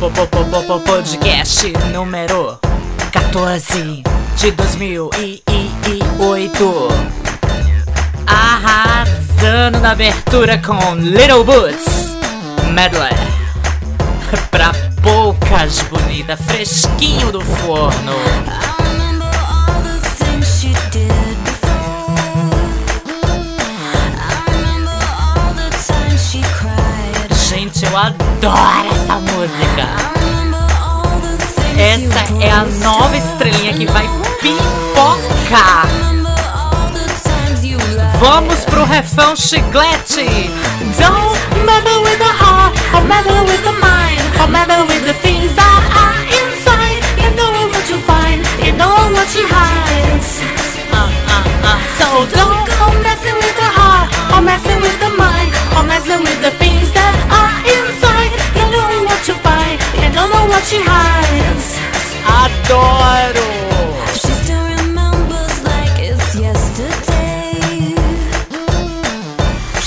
Podcast número 14 de 2008. Arrasando na abertura com Little Boots Medley. Pra poucas bonita, fresquinho do forno. Gente, eu adoro música. Essa é a nova estrelinha que vai pipocar. Vamos pro refrão chiclete. Don't meddle with the heart, or meddle with the mind, or meddle with the things that are inside. You know what you find, you know what you hide. Uh, uh, uh. So don't go messing with the heart, or messing with the mind, or messing with the what you hide. Adoro! She still remembers like it's yesterday.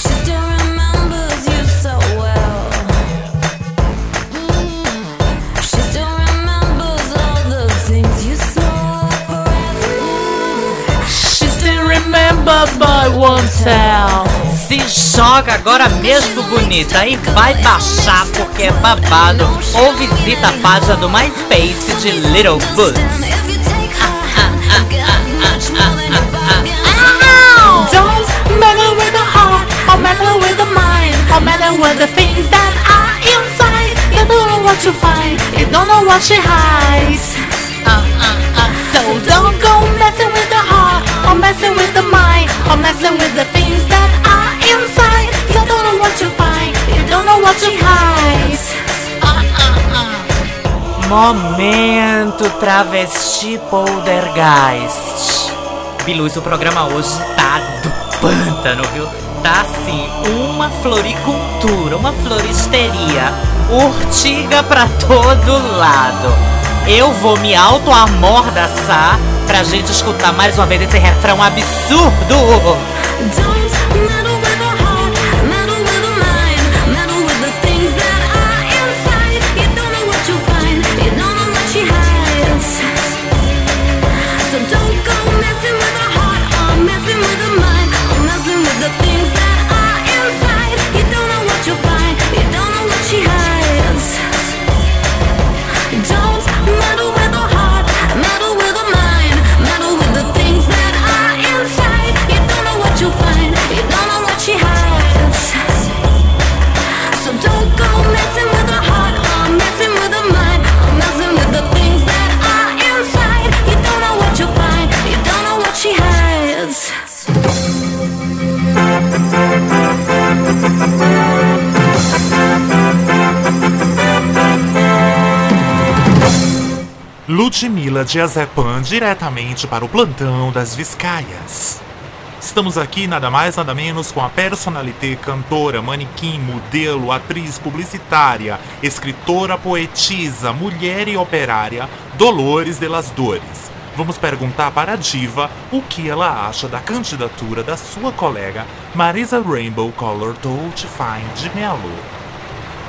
She still remembers you so well. She still remembers all the things you saw forever. She still remember but won't tell. Joga agora mesmo, bonita, e vai baixar porque é babado. Ou visita a página do MySpace de Little Boots. Don't with the heart, or with the mind, or with the things that are inside. Don't know what you find, you don't know what she hides. Uh, uh, uh. So don't go messing with the heart, or messing with the mind, or messing with the things that what you find, you don't know what you hide. Momento travesti poltergeist. Biluz, o programa hoje tá do pântano, viu? Tá assim, uma floricultura, uma floristeria, urtiga pra todo lado. Eu vou me auto-amordaçar pra gente escutar mais uma vez esse refrão absurdo. Ludmila Diazepam diretamente para o plantão das Viscaias. Estamos aqui nada mais nada menos com a personalité, cantora, manequim, modelo, atriz publicitária, escritora, poetisa, mulher e operária Dolores de las Dores. Vamos perguntar para a diva o que ela acha da candidatura da sua colega Marisa Rainbow Color Dolce Fine de Melo.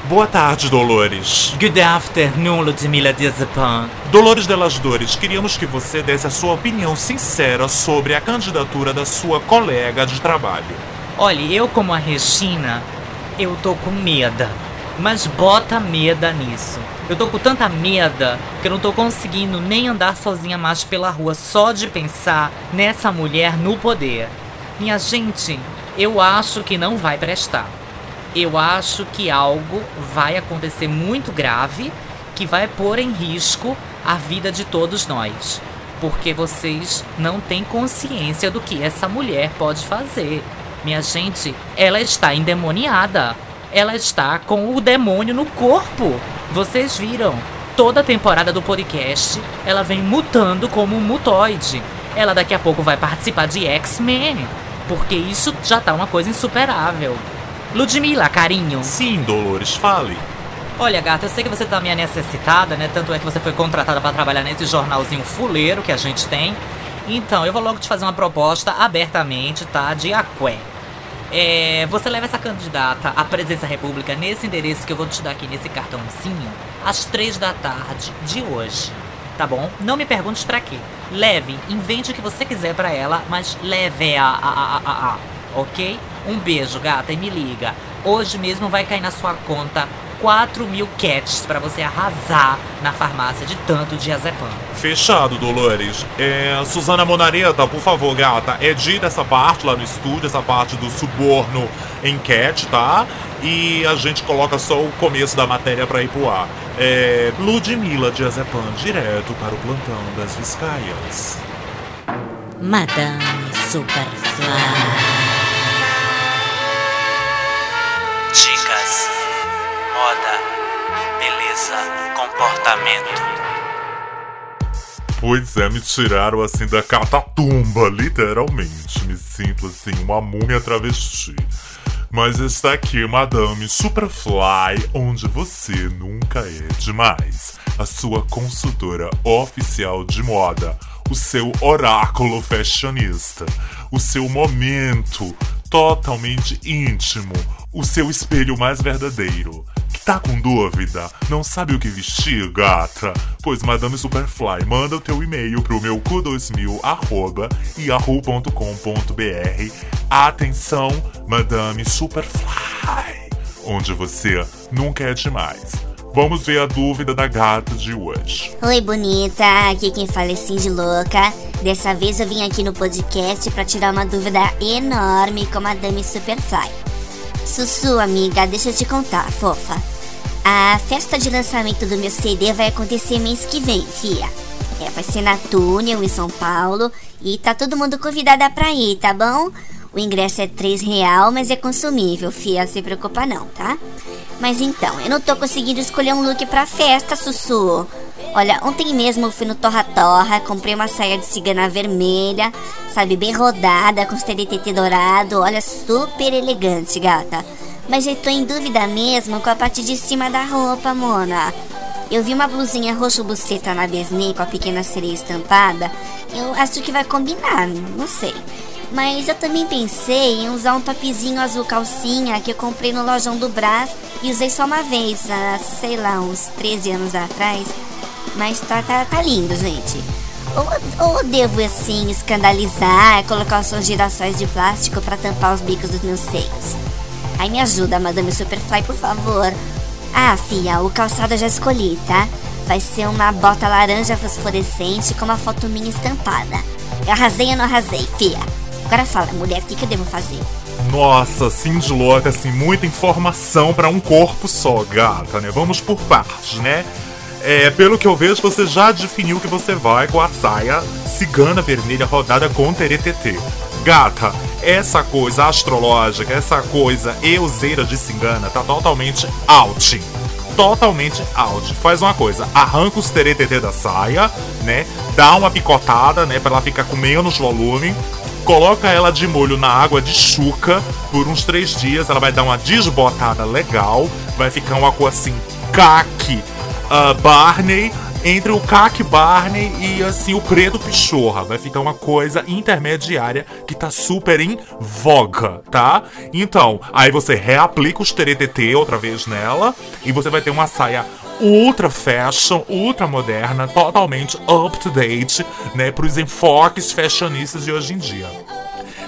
Boa tarde, Dolores. Good afternoon, Ludmilla Diazepam. Dolores Delas Dores, queríamos que você desse a sua opinião sincera sobre a candidatura da sua colega de trabalho. Olha, eu como a Regina, eu tô com medo. Mas bota medo nisso. Eu tô com tanta medo que eu não tô conseguindo nem andar sozinha mais pela rua só de pensar nessa mulher no poder. Minha gente, eu acho que não vai prestar. Eu acho que algo vai acontecer muito grave que vai pôr em risco a vida de todos nós. Porque vocês não têm consciência do que essa mulher pode fazer. Minha gente, ela está endemoniada. Ela está com o demônio no corpo. Vocês viram? Toda a temporada do podcast, ela vem mutando como um mutoide. Ela daqui a pouco vai participar de X-Men. Porque isso já tá uma coisa insuperável. Ludmilla, carinho. Sim, Dolores, fale. Olha, gata, eu sei que você tá meio necessitada, né? Tanto é que você foi contratada para trabalhar nesse jornalzinho fuleiro que a gente tem. Então, eu vou logo te fazer uma proposta abertamente, tá? De aqué. É, você leva essa candidata à presidência da república nesse endereço que eu vou te dar aqui nesse cartãozinho às três da tarde de hoje. Tá bom? Não me pergunte pra quê. Leve, invente o que você quiser pra ela, mas leve a, a, a, a, a, ok? Um beijo, gata, e me liga. Hoje mesmo vai cair na sua conta 4 mil cats pra você arrasar na farmácia de tanto diazepam. Fechado, Dolores. É, Suzana Monareta, por favor, gata, edita essa parte lá no estúdio, essa parte do suborno enquete, tá? E a gente coloca só o começo da matéria pra ir pro ar. É, Ludmilla Diazepam, direto para o plantão das Viscaias. Madame Superfly. Comportamento. Pois é, me tiraram assim da catatumba, literalmente. Me sinto assim, uma múmia travesti. Mas está aqui Madame Superfly, onde você nunca é demais. A sua consultora oficial de moda, o seu oráculo fashionista, o seu momento totalmente íntimo, o seu espelho mais verdadeiro. Tá com dúvida? Não sabe o que vestir, gata? Pois Madame Superfly manda o teu e-mail pro meu cu2000 arroba yahoo.com.br Atenção, Madame Superfly, onde você nunca é demais. Vamos ver a dúvida da gata de hoje. Oi, bonita. Aqui quem fala é Cindy Louca. Dessa vez eu vim aqui no podcast pra tirar uma dúvida enorme com a Madame Superfly. Sussu, amiga, deixa eu te contar, fofa. A festa de lançamento do meu CD vai acontecer mês que vem, fia. É, vai ser na Túnel, em São Paulo. E tá todo mundo convidada pra ir, tá bom? O ingresso é 3 real, mas é consumível, fia. Se preocupa não, tá? Mas então, eu não tô conseguindo escolher um look pra festa, Sussu. Olha, ontem mesmo eu fui no Torra Torra, comprei uma saia de cigana vermelha, sabe, bem rodada, com os TDT dourado, olha, super elegante, gata. Mas eu tô em dúvida mesmo com a parte de cima da roupa, Mona. Eu vi uma blusinha roxo buceta na Besnê com a pequena sereia estampada. Eu acho que vai combinar, não sei. Mas eu também pensei em usar um topzinho azul calcinha que eu comprei no lojão do Brás e usei só uma vez, há, sei lá, uns 13 anos atrás. Mas tá, tá, tá lindo, gente. Ou, ou devo assim escandalizar, colocar os seus girassóis de plástico pra tampar os bicos dos meus seios? Aí me ajuda, Madame Superfly, por favor. Ah, fia, o calçado eu já escolhi, tá? Vai ser uma bota laranja fosforescente com uma foto minha estampada. Eu arrasei ou não arrasei, fia? Agora fala, mulher, o que, que eu devo fazer? Nossa, Cindy louca, assim, muita informação pra um corpo só, gata, né? Vamos por partes, né? É, pelo que eu vejo, você já definiu que você vai com a saia cigana vermelha rodada com teretetê. Gata, essa coisa astrológica, essa coisa euseira de cigana tá totalmente out. Totalmente out. Faz uma coisa, arranca os teretetê da saia, né? Dá uma picotada, né? Pra ela ficar com menos volume. Coloca ela de molho na água de chuca por uns três dias. Ela vai dar uma desbotada legal. Vai ficar uma cor assim, caque uh, Barney entre o Cac Barney e assim o preto Pichorra. Vai ficar uma coisa intermediária que tá super em voga, tá? Então, aí você reaplica os TTT outra vez nela e você vai ter uma saia ultra fashion, ultra moderna, totalmente up to date, né, pros enfoques fashionistas de hoje em dia.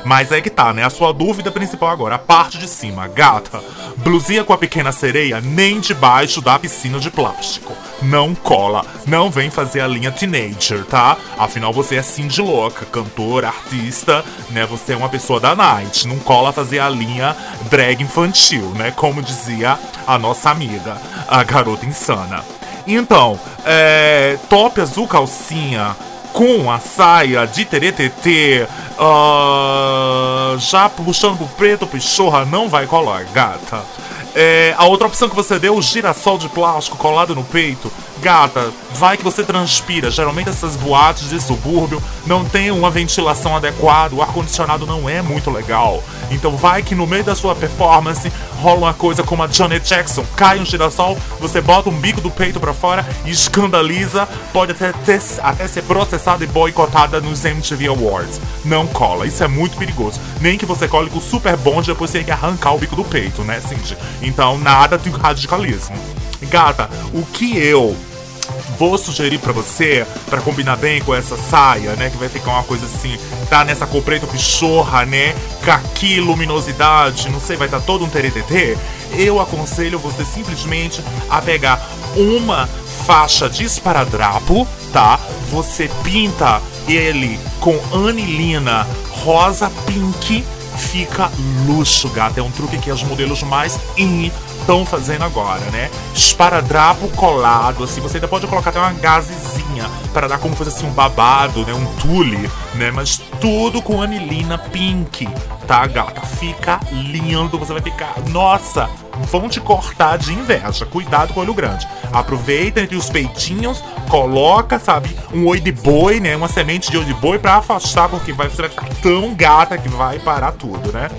Mas é que tá, né? A sua dúvida principal agora, a parte de cima, gata. Blusinha com a pequena sereia nem debaixo da piscina de plástico. Não cola, não vem fazer a linha teenager, tá? Afinal você é Cindy louca, cantora, artista, né? Você é uma pessoa da night, não cola fazer a linha drag infantil, né? Como dizia a nossa amiga, a garota insana. Então, é, top azul calcinha com a saia de teretetê, uh, já puxando pro preto pichorra, não vai colar, gata. É, a outra opção que você deu, o girassol de plástico colado no peito, Gata, vai que você transpira. Geralmente essas boates de subúrbio não tem uma ventilação adequada, o ar-condicionado não é muito legal. Então vai que no meio da sua performance rola uma coisa como a Janet Jackson, cai um girassol, você bota um bico do peito pra fora e escandaliza, pode até, ter, até ser processada e boicotada nos MTV Awards. Não cola, isso é muito perigoso. Nem que você cole com super bom e depois você tem que arrancar o bico do peito, né, Cindy? Então nada de radicalismo. Gata, o que eu vou sugerir pra você, pra combinar bem com essa saia, né? Que vai ficar uma coisa assim, tá nessa cor preta pichorra, né? Caqui, luminosidade, não sei, vai estar tá todo um teretetê. Eu aconselho você simplesmente a pegar uma faixa de esparadrapo, tá? Você pinta ele com anilina rosa pink fica luxo, gata. É um truque que os modelos mais in estão fazendo agora, né? Esparadrapo colado, assim, você ainda pode colocar até uma gazezinha para dar como fosse assim um babado, né? Um tule, né? Mas tudo com anilina pink, tá, gata? Fica lindo, você vai ficar. Nossa! Vão te cortar de inveja. Cuidado com o olho grande. Aproveita entre os peitinhos, coloca, sabe, um oi de boi, né? Uma semente de oi de boi pra afastar, porque vai, você vai ficar tão gata que vai parar tudo, né?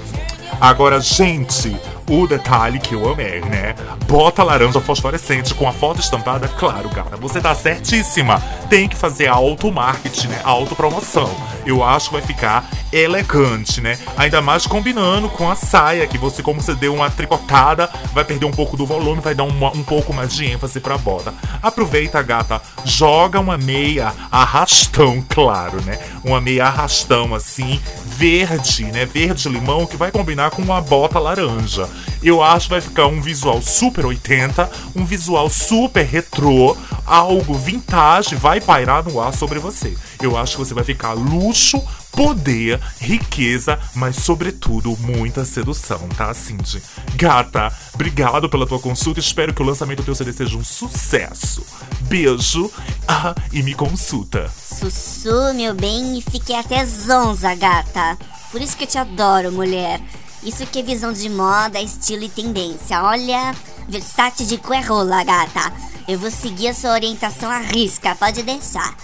Agora, gente, o detalhe que eu amei, né? Bota laranja fosforescente com a foto estampada, claro, gata. Você tá certíssima. Tem que fazer auto-marketing, né? Autopromoção. Eu acho que vai ficar elegante, né? Ainda mais combinando com a saia, que você, como você deu uma tricotada, vai perder um pouco do volume, vai dar um pouco mais de ênfase pra bota. Aproveita, gata, joga uma meia arrastão, claro, né? Uma meia arrastão assim, verde, né? Verde-limão, que vai combinar com uma bota laranja. Eu acho que vai ficar um visual super 80, um visual super retrô, algo vintage vai pairar no ar sobre você. Eu acho que você vai ficar luxo, poder, riqueza, mas sobretudo muita sedução, tá, Cindy? Gata, obrigado pela tua consulta. Espero que o lançamento do teu CD seja um sucesso. Beijo ah, e me consulta. Sussu, meu bem, e fiquei até zonza, gata. Por isso que eu te adoro, mulher. Isso que é visão de moda, estilo e tendência. Olha, Versace de rola, gata. Eu vou seguir a sua orientação à risca, pode deixar.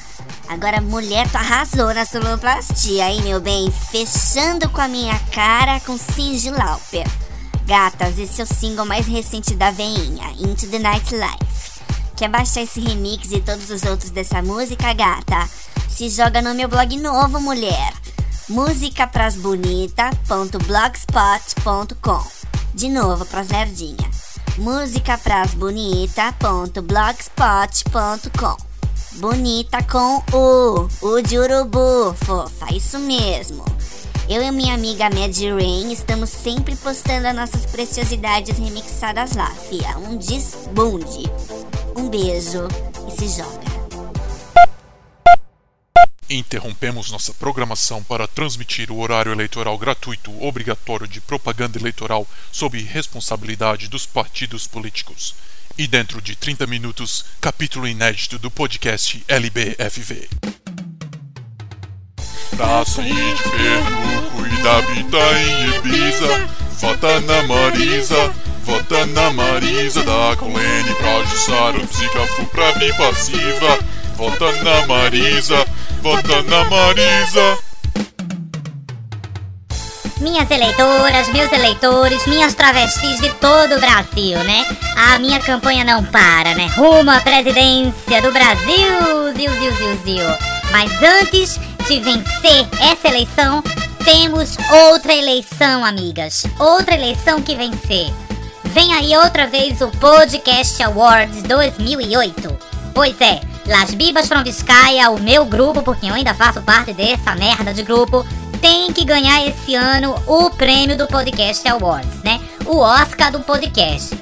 Agora, mulher, tu arrasou na sonoplastia, hein, meu bem? Fechando com a minha cara com Cindy Lauper. Gatas, esse é o single mais recente da veinha, Into the Night Life. Quer baixar esse remix e todos os outros dessa música, gata? Se joga no meu blog novo, mulher musicaprasbonita.blogspot.com De novo pras lerdinha. musicaprasbonita.blogspot.com Bonita com U, U de urubu, fofa, isso mesmo. Eu e minha amiga Mad Rain estamos sempre postando as nossas preciosidades remixadas lá, fia. Um desbunde. Um beijo e se joga. Interrompemos nossa programação para transmitir o horário eleitoral gratuito obrigatório de propaganda eleitoral sob responsabilidade dos partidos políticos. E dentro de 30 minutos, capítulo inédito do podcast LBFV. Sair de Pernambuco e da Bita em Ibiza, vota na Marisa, vota na Marisa, da Colene pra Jussara, Psicafu pra vir passiva, vota na Marisa, vota na Marisa. Minhas eleitoras, meus eleitores, minhas travestis de todo o Brasil, né? A minha campanha não para, né? Rumo à presidência do Brasil, ziu, ziu, ziu, ziu. Mas antes de vencer essa eleição, temos outra eleição, amigas. Outra eleição que vencer. Vem aí outra vez o Podcast Awards 2008. Pois é, Las Bibas from Vizcaya, o meu grupo, porque eu ainda faço parte dessa merda de grupo, tem que ganhar esse ano o prêmio do Podcast Awards, né? O Oscar do podcast.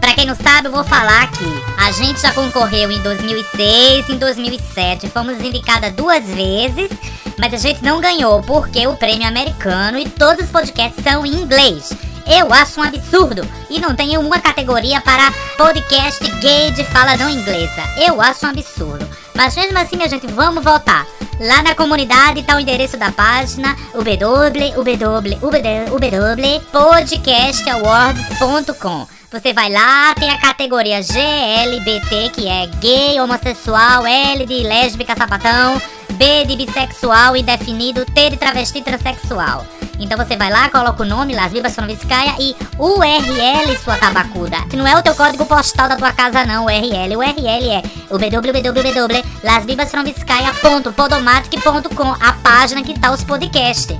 Pra quem não sabe, eu vou falar aqui. A gente já concorreu em 2006 e em 2007. Fomos indicadas duas vezes, mas a gente não ganhou porque o prêmio é americano e todos os podcasts são em inglês. Eu acho um absurdo e não tem uma categoria para podcast gay de fala não inglesa. Eu acho um absurdo. Mas mesmo assim, minha gente, vamos voltar. Lá na comunidade tá o endereço da página www.podcastawards.com Você vai lá, tem a categoria GLBT, que é gay, homossexual, L de lésbica, sapatão, B de bissexual, indefinido, T de travesti, transexual. Então você vai lá, coloca o nome, Las Vivas Franviscaia e URL, sua tabacuda. Que não é o teu código postal da tua casa, não, URL. O URL é www.lasvivasfranviscaia.podomatic.com, a página que tá os podcasts.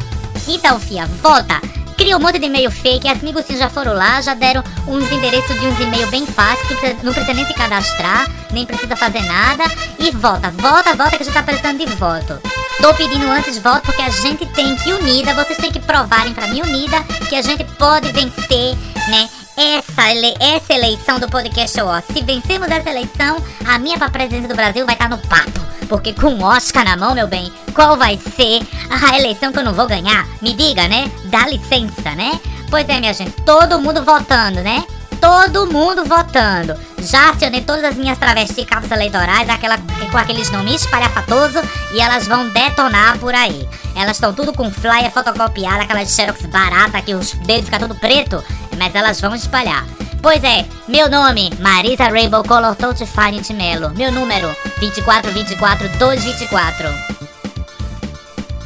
Então, fia, vota. Cria um monte de e-mail fake, as migucinhos já foram lá, já deram uns endereços de uns e-mail bem fáceis, que não precisa nem se cadastrar, nem precisa fazer nada. E vota, vota, vota que a gente tá precisando de voto. Tô pedindo antes voto porque a gente tem que unida, vocês têm que provarem pra mim unida que a gente pode vencer, né? Essa, ele- essa eleição do podcast Ó. Se vencermos essa eleição, a minha pra presidência do Brasil vai estar no papo. Porque com o Oscar na mão, meu bem, qual vai ser a eleição que eu não vou ganhar? Me diga, né? Dá licença, né? Pois é, minha gente, todo mundo votando, né? Todo mundo votando. Já acionei todas as minhas travesti cabos eleitorais, aquela, com aqueles nomes espalhafatosos, e elas vão detonar por aí. Elas estão tudo com flyer fotocopiado, aquelas xerox barata que os dedos ficam tudo preto, mas elas vão espalhar. Pois é, meu nome, Marisa Rainbow Color Touch Fine de Melo. Meu número, 2424 224.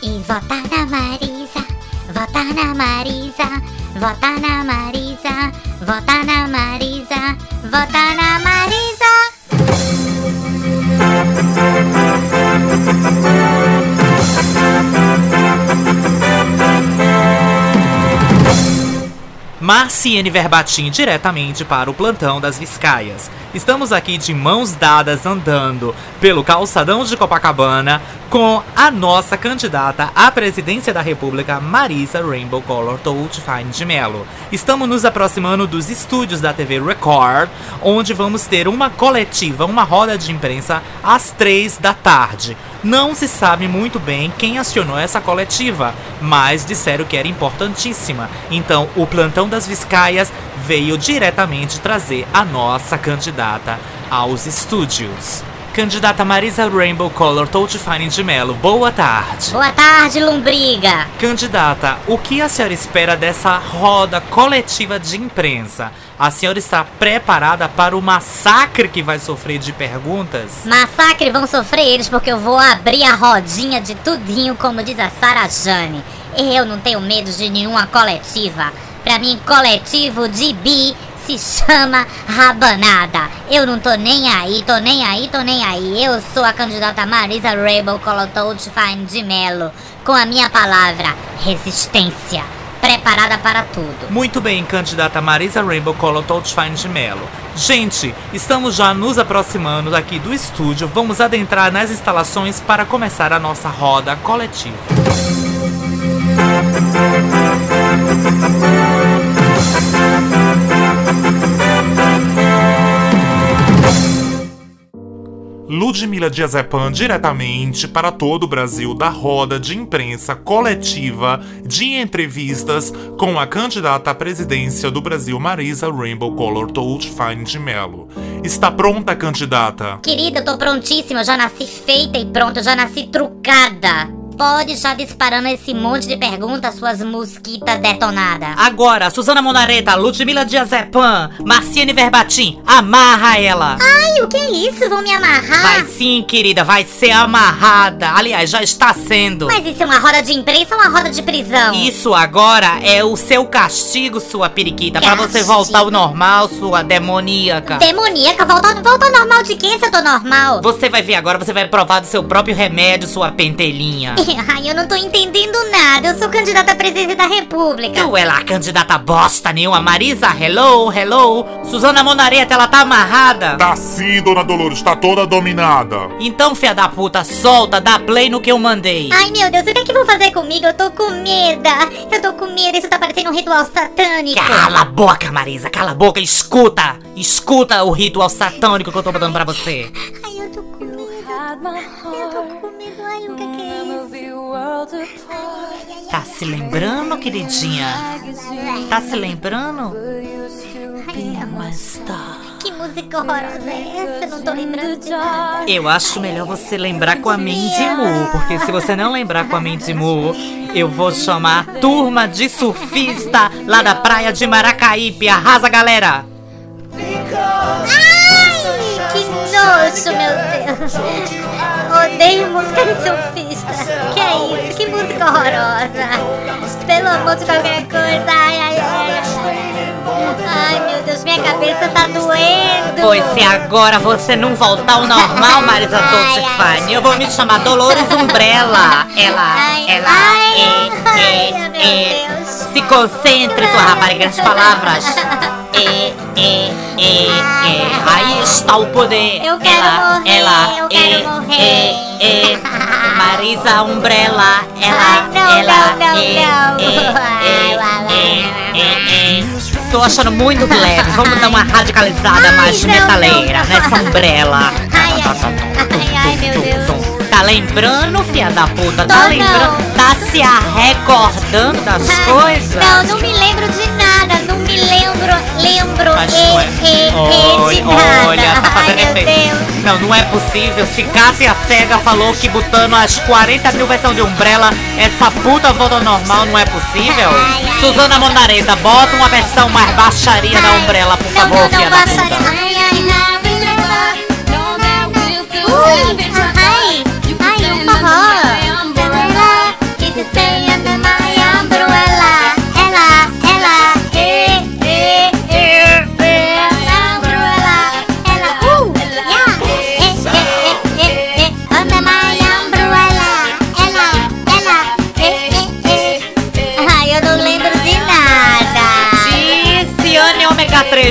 E vota na Marisa, vota na Marisa, vota na Marisa, vota na Marisa, vota na Marisa. Marciene Verbatim diretamente para o plantão das Viscaias. Estamos aqui de mãos dadas andando pelo calçadão de Copacabana com a nossa candidata à presidência da República, Marisa Rainbow Color Touch Fine de Mello. Estamos nos aproximando dos estúdios da TV Record, onde vamos ter uma coletiva, uma roda de imprensa às três da tarde. Não se sabe muito bem quem acionou essa coletiva, mas disseram que era importantíssima. Então, o plantão das Viscaias veio diretamente trazer a nossa candidata aos estúdios. Candidata Marisa Rainbow Color Touch Fine de Mello, boa tarde. Boa tarde, Lombriga. Candidata, o que a senhora espera dessa roda coletiva de imprensa? A senhora está preparada para o massacre que vai sofrer de perguntas? Massacre vão sofrer eles porque eu vou abrir a rodinha de tudinho, como diz a Sara Jane. Eu não tenho medo de nenhuma coletiva. Pra mim, coletivo de bi se chama rabanada. Eu não tô nem aí, tô nem aí, tô nem aí. Eu sou a candidata Marisa Rainbow Colotold Fine de Mello. Com a minha palavra, resistência. Preparada para tudo. Muito bem, candidata Marisa Rainbow Color Touch Fine de Mello. Gente, estamos já nos aproximando aqui do estúdio. Vamos adentrar nas instalações para começar a nossa roda coletiva. Ludmila Diazepan diretamente para todo o Brasil da roda de imprensa coletiva de entrevistas com a candidata à presidência do Brasil, Marisa Rainbow Color Fine de Mello. Está pronta, candidata? Querida, eu tô prontíssima, eu já nasci feita e pronta, eu já nasci trucada. Pode já disparando esse monte de perguntas, suas mosquitas detonadas. Agora, Suzana Monareta, Ludmila Diazepan, Marciane Verbatim, amarra ela! Ai, o que é isso? Vão me amarrar? Vai sim, querida, vai ser amarrada. Aliás, já está sendo. Mas isso é uma roda de imprensa ou uma roda de prisão? Isso agora é o seu castigo, sua periquita, pra você voltar ao normal, sua demoníaca. Demoníaca, volta, volta ao normal de quem se eu tô normal? Você vai ver agora, você vai provar do seu próprio remédio, sua pentelhinha. Ai, eu não tô entendendo nada. Eu sou candidata à presidência da república. Tu é lá, candidata bosta nenhuma. Marisa, hello, hello. Suzana Monareta, ela tá amarrada. Tá sim, dona Dolores, tá toda dominada. Então, fia da puta, solta, dá play no que eu mandei. Ai, meu Deus, o que é que vão fazer comigo? Eu tô com medo. Eu tô com medo. Isso tá parecendo um ritual satânico. Cala a boca, Marisa, cala a boca, escuta. Escuta o ritual satânico que eu tô dando pra você. Ai, eu tô com medo. Eu tô com medo. Ai, o que que é? Tá se lembrando, queridinha? Tá se lembrando? Não. Que música horrorosa é essa? Eu não tô lembrando de nada. Eu acho melhor você lembrar com a Mandy Moore, porque se você não lembrar com a Mandy Moore, eu vou chamar a turma de surfista lá da praia de Maracaípe. Arrasa, galera! Que nojo, meu Deus. Odeio música de surfista. Que é isso? Que música horrorosa. Pelo amor de qualquer coisa. Ai, ai, ai. Ai, meu Deus, minha cabeça tá doendo. Pois se agora você não voltar ao normal, Marisa Ai, ai. Dolce eu vou me chamar Dolores Umbrella. Ela, Ai, ela, ai, é, ai, é, é. Se concentre, sua rapariga de palavras. É, é, é, é. Aí está o poder. Eu quero ela, morrer, ela, eu quero é, morrer. É, é. Marisa Umbrella, ela, Ai, não, ela, não, não, é, não. é, Ai, lá, lá, é, é, é. Tô achando muito leve. Vamos dar uma radicalizada Ai, mais não, metaleira não. nessa Umbrella. Ai, ai, ai, meu Deus. Tá lembrando, fia da puta? Tô Tá não. lembrando? Tá se recordando das Ai, coisas? Não, não me lembro de. Não lembro, lembro Mas e, não é. e, e Oi, de nada. olha, tá fazendo Ai, efeito. Deus. Não, não é possível. Se Cássia Cega falou que botando as 40 mil versões de Umbrella, essa puta volta ao normal, não é possível? Ai, ai. Suzana Mondareta, bota uma versão mais baixaria da Umbrella, por não, favor, não, filha não, da puta. Ai, ai, ai. Ui, ai, ai,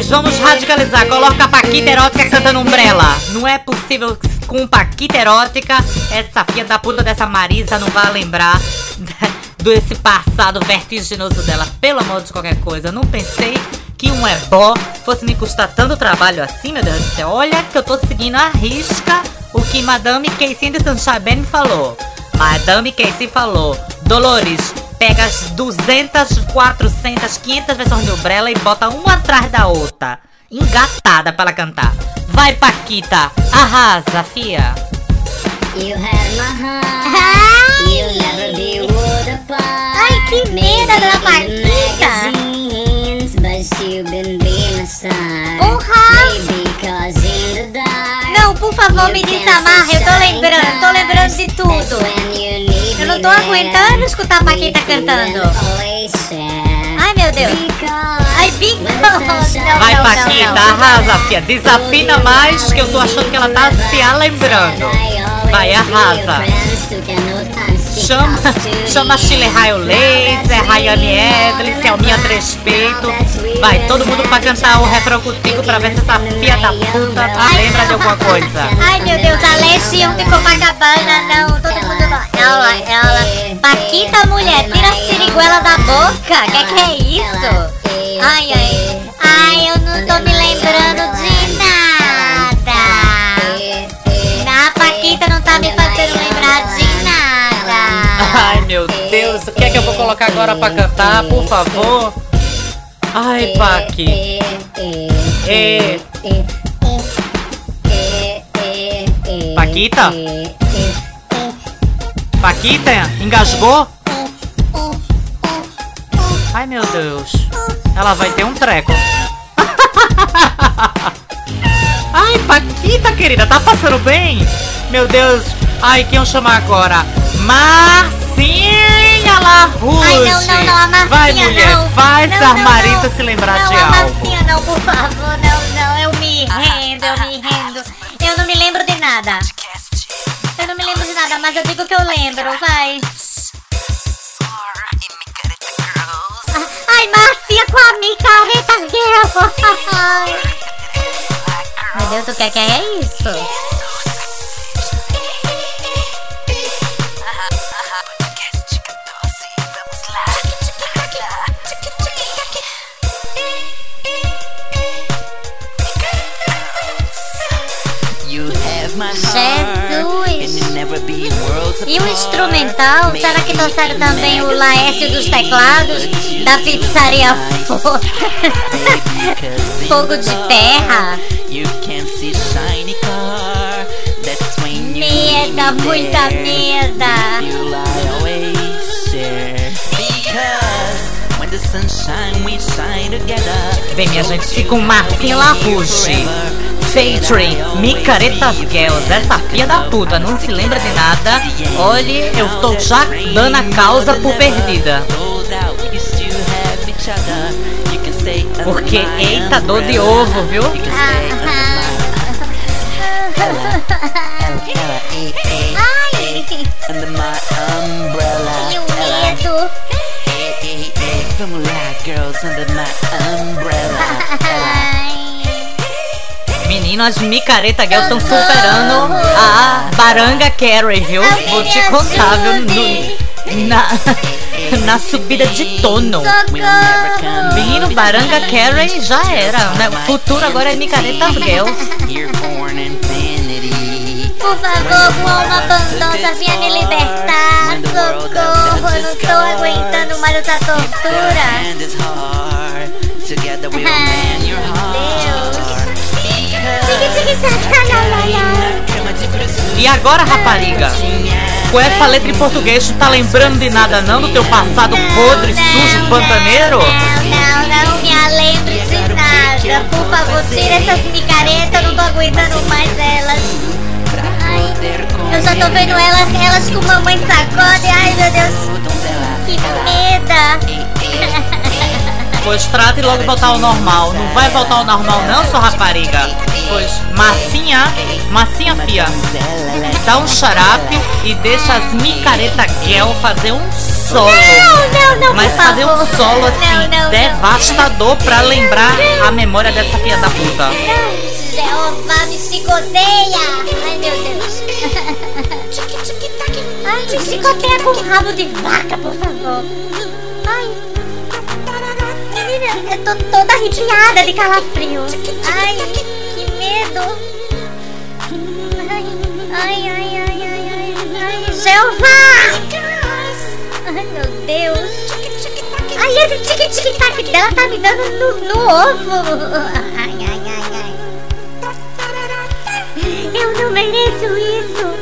Ômega 3, vamos radicalizar. Coloca a Paquita erótica cantando Umbrella. Não é possível que com Paquita erótica, essa filha da puta dessa Marisa não vai lembrar desse passado vertiginoso dela. Pelo amor de qualquer coisa, não pensei que um ebó fosse me custar tanto trabalho assim, meu Deus do céu. Olha que eu tô seguindo a risca o que Madame Casey de Sunshine me falou. Madame Casey falou, Dolores, pega as 200, 400, 500 versões de Umbrella e bota uma atrás da outra. Engatada pra ela cantar. Vai, Paquita, arrasa, fia. You had my heart. Ai, You'll never be world apart. ai, que medo da Paquita. Magazines, but you've been being a star. Porra! Maybe cause in the dark. Não, por favor, me desamarra. Eu tô lembrando, tô lembrando de tudo. Eu não tô aguentando escutar a Paquita cantando. Ai, meu Deus. Ai, bico. Vai, Paquita, arrasa, fia. Desafina mais que eu tô achando que ela tá se lembrando. Vai, arrasa. Chama, chama Chile Raio Laser, Rayane Evelyn, Selminha Três. Vai, todo mundo pra cantar o refrão contigo pra ver se essa filha da puta tá lembra de alguma coisa. Ai, meu Deus, a Legião de Copacabana, não. Todo mundo Ela, ela. Paquita, mulher, tira a siriguela da boca. Que que é isso? Ai, ai. Ai, eu não tô me lembrando de nada. A Paquita não tá me fazendo lembrar de nada. Ai, meu Deus, o que é que eu vou colocar agora pra cantar, por favor? Ai, Paqui. É. Paquita? Paquita, engasgou? Ai, meu Deus. Ela vai ter um treco. Ai, Paquita, querida, tá passando bem? Meu Deus. Ai, quem eu chamar agora? Marcinha Larouche. Ai, não, não, não, a Marcinha Vai, mulher, não. faz Não, a não, Marisa não. se lembrar não, de a algo. Marcinha não, por favor, não, não, eu me rendo, eu me rendo. Eu não me lembro de nada. Não me lembro de nada, mas eu digo que eu lembro, vai. Ai, Marcinha com a micareta girl. Ai. Meu Deus, o que é que é isso? Trouxeram também o Laércio dos teclados? Da pizzaria Fogo, Fogo de Terra? Merda, muita merda! Bem, minha gente, fica um Marcinho Larouche. Featuring Micaretas Girls. Essa filha da puta não se lembra de nada. Olhe, eu tô já dando a causa por perdida. Porque, eita, dor de ovo, viu? Ai, tenho medo. Ai. Menino, as micareta girls estão superando a Baranga Carey, viu? Vou te contar, viu? No- na, na subida de tono. Socorro. Menino, Baranga Carey já era, né? O futuro agora é micareta girls. Por favor, Guama Bandosa, venha me libertar. Socorro, eu não tô aguentando mais essa tortura. Ai, Deus. E agora, rapariga? Com essa letra em português, tu tá lembrando de nada não? Do teu passado podre, sujo, pantaneiro? Não, não, não me lembre de nada. Por favor, tira essas micaretas, eu não tô aguentando mais elas. Eu já tô vendo elas, elas com mamãe sacode. Ai, meu Deus, que medo. Pois trata e logo voltar ao normal. Não vai voltar ao normal não, sua rapariga? Pois, massinha, massinha fia. Dá um xarape e deixa as micareta girl fazer um solo. Não, não, não, Mas fazer um favor. solo assim, Não, não, não. devastador pra lembrar a memória dessa filha da puta. Não, Jeová me chicoteia. Ai, meu Deus. Ai, me chicoteia com rabo de vaca, por favor. Ai. Menina, eu tô toda arrepiada de calafrio. Ai, que medo. Ai, ai, ai, ai, ai, ai, ai. Jeová! Ai, meu Deus. Ai, esse tique-tique-tac dela tá me dando no, no ovo. Eu não mereço isso.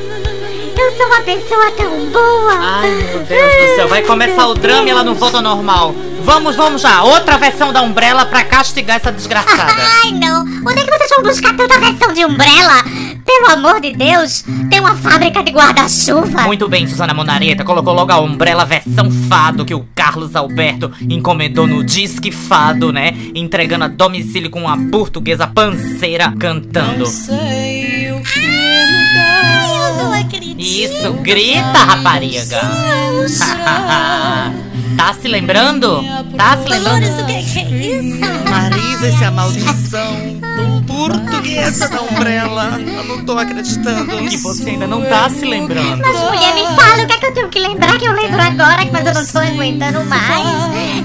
Eu sou uma pessoa tão boa. Ai, meu Deus do céu, vai começar o drama e ela não volta ao normal. Vamos, vamos já. Outra versão da Umbrella pra castigar essa desgraçada. Ai, não. Onde é que vocês vão buscar tanta versão de Umbrella? Pelo amor de Deus, tem uma fábrica de guarda-chuva. Muito bem, Susana Monareta. Colocou logo a Umbrella versão fado que o Carlos Alberto encomendou no Disque Fado, né? Entregando a domicílio com uma portuguesa panceira cantando. Ai, Isso, grita, rapariga. tá se lembrando? Tá se lembrando? Dolores, o que que é isso? Marisa, é a maldição portuguesa da Umbrella. Eu não tô acreditando. Que você ainda não tá se lembrando. Mas mulher, me fala o que é que eu tenho que lembrar, que eu lembro agora, mas eu não tô aguentando mais.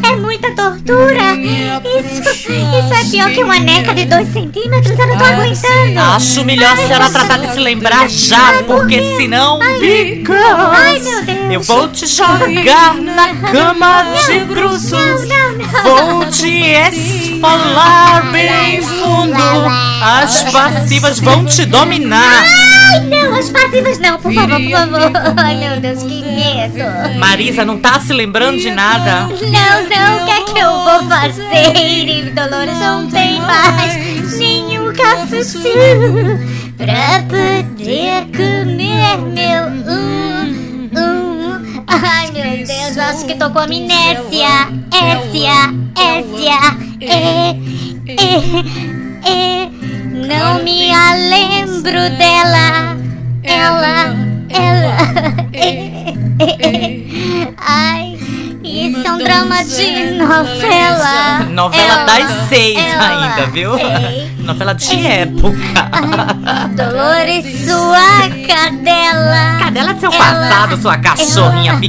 É muita tortura. Isso, isso é pior que uma neca de dois centímetros, eu não tô aguentando. Acho melhor a senhora tratar de se lembrar já, porque senão. Ai, meu Deus. eu vou te jogar na cama de bruços. Não, não, Vou te esfolar bem fundo. As passivas vão te dominar. Ai, não, as passivas não, por favor, por favor. Ai, meu Deus, que medo. Marisa, não tá se lembrando de nada? Não, não, o que é que eu vou fazer, Dolores? Não tem mais nenhum cafuçu pra poder comer meu um, um. Ai, meu Deus, eu acho que tô com amnésia. Ésia, Ésia, é, é, é. Não me lembro dela. Ela, ela. é, é, é. Ai, isso é um drama de novela. Novela Ela, das seis ainda, viu? Novela de época. Dolores, sua cadela. Cadela seu Ela- passado, sua cachorrinha ela-.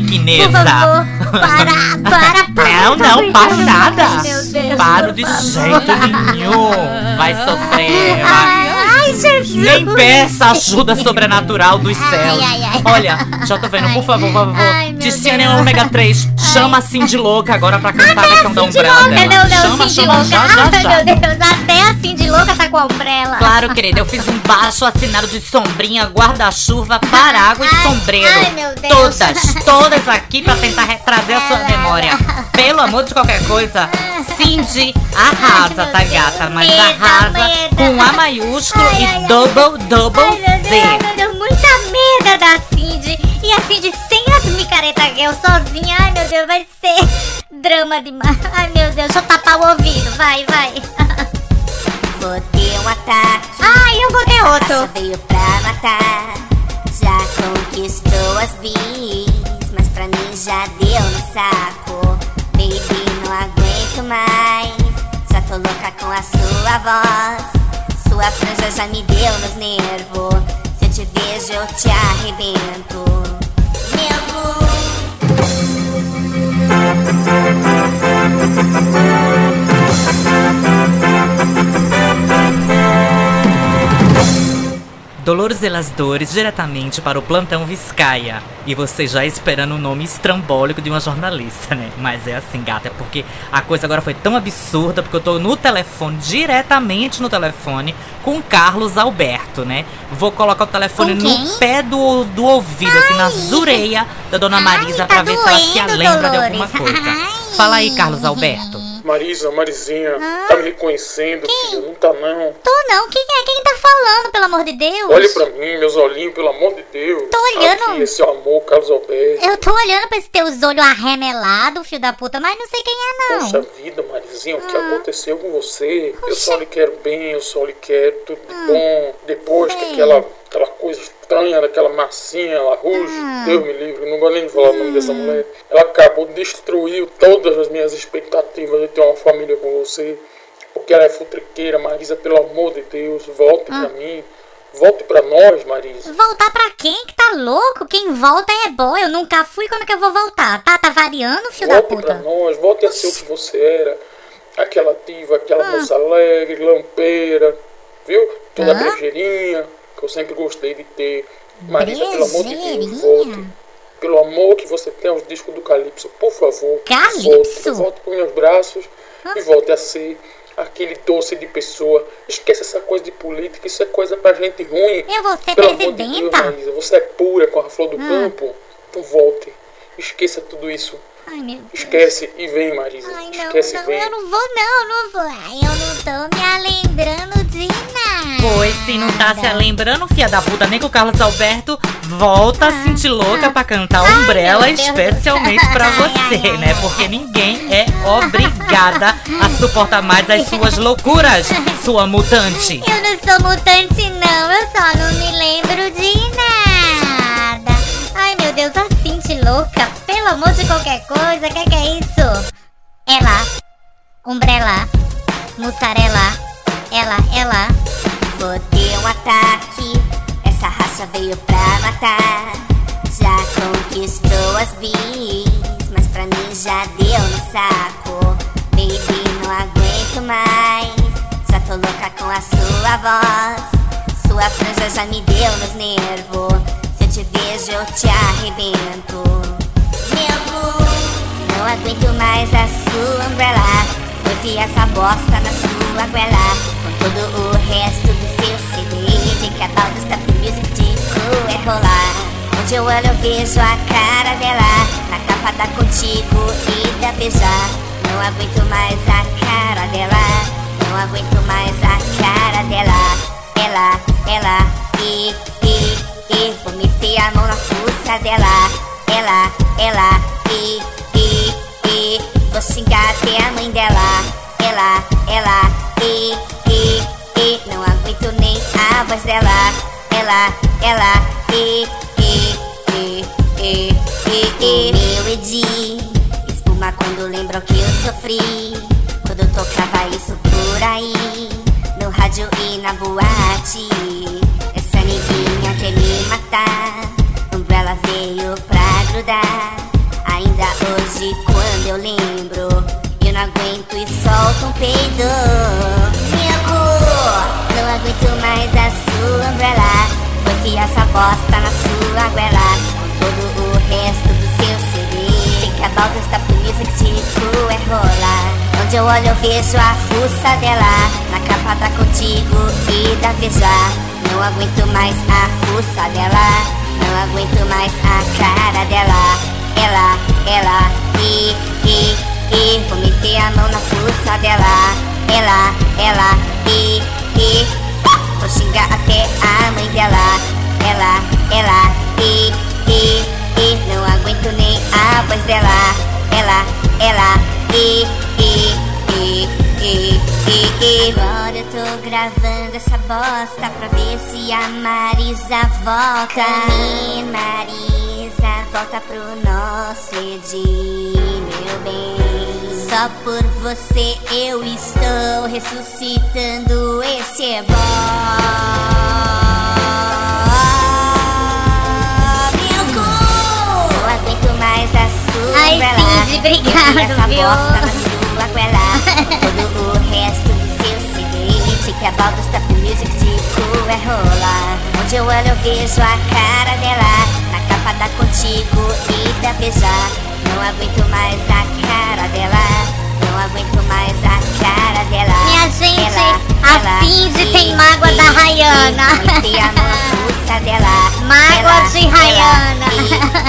Por favor, para, para, para. Não, não, paro nada. Meu Deus, Paro de jeito nenhum. Vai sofrer. Ai, ai. Nem peça ajuda sobrenatural dos céus. ai, ai. Olha, já tô vendo, por favor, por favor. Ai, Deus. Ômega 3, chama a Cindy Louca agora pra cantar a versão da Cindy Umbrella louca, dela. não, não, chama, Cindy chama, louca. já, já, Ai, já. meu Deus, até a Cindy louca tá com a Umbrella? Claro, querida, eu fiz um baixo assinado de sombrinha, guarda-chuva, paraguas e Ai, sombreiro. ai, meu Deus. Todas, todas aqui pra tentar trazer a sua memória. Pelo amor de qualquer coisa, Cindy arrasa, tá gata? Mas arrasa com A maiúsculo Ai, e double, double Ai, meu Z. Deus, ai, meu Deus, muita medo da Cindy. E a Cindy sem as micareta girl sozinha. Ai, meu Deus, vai ser drama demais. Ai, meu Deus, deixa eu tapar o ouvido. Vai, vai. Vou ter um ataque. Ai, eu vou ter outro. veio pra matar. Já conquistou as bis, mas pra mim já deu no saco. Baby, não aguento mais. Já tô louca com a sua voz. Sua franja já me deu nos nervos. Se eu te vejo, eu te arrebento. Meu. Dolores e las Dores diretamente para o Plantão Viscaia. E você já esperando o nome estrambólico de uma jornalista, né? Mas é assim, gata, é porque a coisa agora foi tão absurda, porque eu tô no telefone, diretamente no telefone, com Carlos Alberto, né? Vou colocar o telefone no pé do, do ouvido, assim, na zureia da dona Marisa, Ai, pra tá ver se ela se lembra de alguma Dolores. coisa. Ai. Fala aí, Carlos Alberto. Marisa, Marizinha, tá me reconhecendo, filha? Não tá não. Tô não, quem é? Quem tá falando, pelo amor de Deus? Olhe pra mim, meus olhinhos, pelo amor de Deus. Tô olhando. Aqui, esse amor, Carlos Alberto. Eu tô olhando pra esses teus olhos arremelados, filho da puta, mas não sei quem é, não. Poxa vida, Marizinha, o que aconteceu com você? Eu só lhe quero bem, eu só lhe quero tudo de bom. Depois que Sei. aquela, aquela coisa estranha daquela massinha, ela ruge, Deus me livre, não gosto nem de falar o nome dessa mulher. Ela acabou de destruir todas as minhas expectativas de ter uma família com você. Porque ela é futriqueira, Marisa, pelo amor de Deus, volte pra mim. Volte pra nós, Marisa. Voltar pra quem que tá louco? Quem volta é bom. Eu nunca fui, como que eu vou voltar? Tá, tá variando, filho da Volte pra puta? nós, volte a ser o que você era. Aquela diva, aquela Ah. moça alegre, lampeira, viu? Toda Hã? brejeirinha, que eu sempre gostei de ter. Marisa, pelo amor de Deus, volte. Pelo amor que você tem aos discos do Calypso, por favor. Calypso? Volte, volte pros meus braços e volte a ser aquele doce de pessoa. Esqueça essa coisa de política, isso é coisa pra gente ruim. Eu vou ser Pelo amor de Deus, presidenta? Marisa, você é pura com a flor do campo. Então volte. Esqueça tudo isso. Ai, meu Deus. Esquece e vem, Marisa. Ai, não, Esquece e não, vem. eu não vou não, não vou. Ai, eu não tô me lembrando de nada. Pois se não tá se lembrando, fia da puta, nem que o Carlos Alberto volta a sentir louca pra cantar Umbrella especialmente pra você, ai, ai, né? Porque ninguém é obrigada a suportar mais as suas loucuras, sua mutante. Eu não sou mutante, não. Eu só não me lembro de nada. Ai, meu Deus, a Cinti louca. Pelo amor de qualquer coisa, que que é isso? Ela, Umbrella, mussarela, ela, ela. Vou ter um ataque. Essa raça veio pra matar. Já conquistou as bis, mas pra mim já deu no saco. Baby, não aguento mais. Já tô louca com a sua voz. Sua franja já me deu nos nervos. Eu te vejo, eu te arrebento. Cu, não aguento mais a sua umbrella. Enfiar essa bosta na sua goela. Com todo o resto do seu CD. Think about stuff the music tipo é rolar. Onde eu olho, eu vejo a cara dela. Na capa da contigo e da beijar. Não aguento mais a cara dela. Não aguento mais a cara dela. Ela, ela, e, e. Vou meter a mão na fuça dela. Ela, ela, e, e, e. Vou xingar até a mãe dela. Ela, ela, e, e, e. Não aguento nem a voz dela. Ela, ela, e, e, e, e, e, e. Meu Edi, espuma quando lembra o que eu sofri. Quando tocava isso por aí, no rádio e na boate. Umbrella veio pra grudar. Ainda hoje, quando eu lembro, eu não aguento e solto um peido. Cu, não aguento mais a sua umbrella. Enfiar essa bosta na sua goela. Com todo o resto CD. Think about stuff the music tipo é rolar. Onde eu olho, eu vejo a fuça dela. Na capa da contigo e da beijar. Não aguento mais a força dela. Não aguento mais a cara dela. Ela, ela, e, e, e. Vou meter a mão na força dela. Ela, ela, e, e. Vou xingar até a mãe dela. Ela, ela, e, e, e. Não aguento nem a voz dela. Ela, ela, e, e, e, e, e, e. Agora eu tô gravando essa bosta pra ver se a Marisa volta. Caminhe, Marisa, volta pro nosso Edi, meu bem. Só por você eu estou ressuscitando esse ebó. Ai. Cid, obrigado, Essa viu? bosta. Todo o resto do seu CD. Tique a the music, tipo é rola. Onde eu olho eu vejo a cara dela. Na capa da contigo e da beijar. Não aguento mais a cara dela. Não aguento mais a cara dela. Minha gente, Ela, a ela, Cindy e, tem mágoa e, da e, Rayana. Meti a mão dela. Mágoa Ela, de Rayana.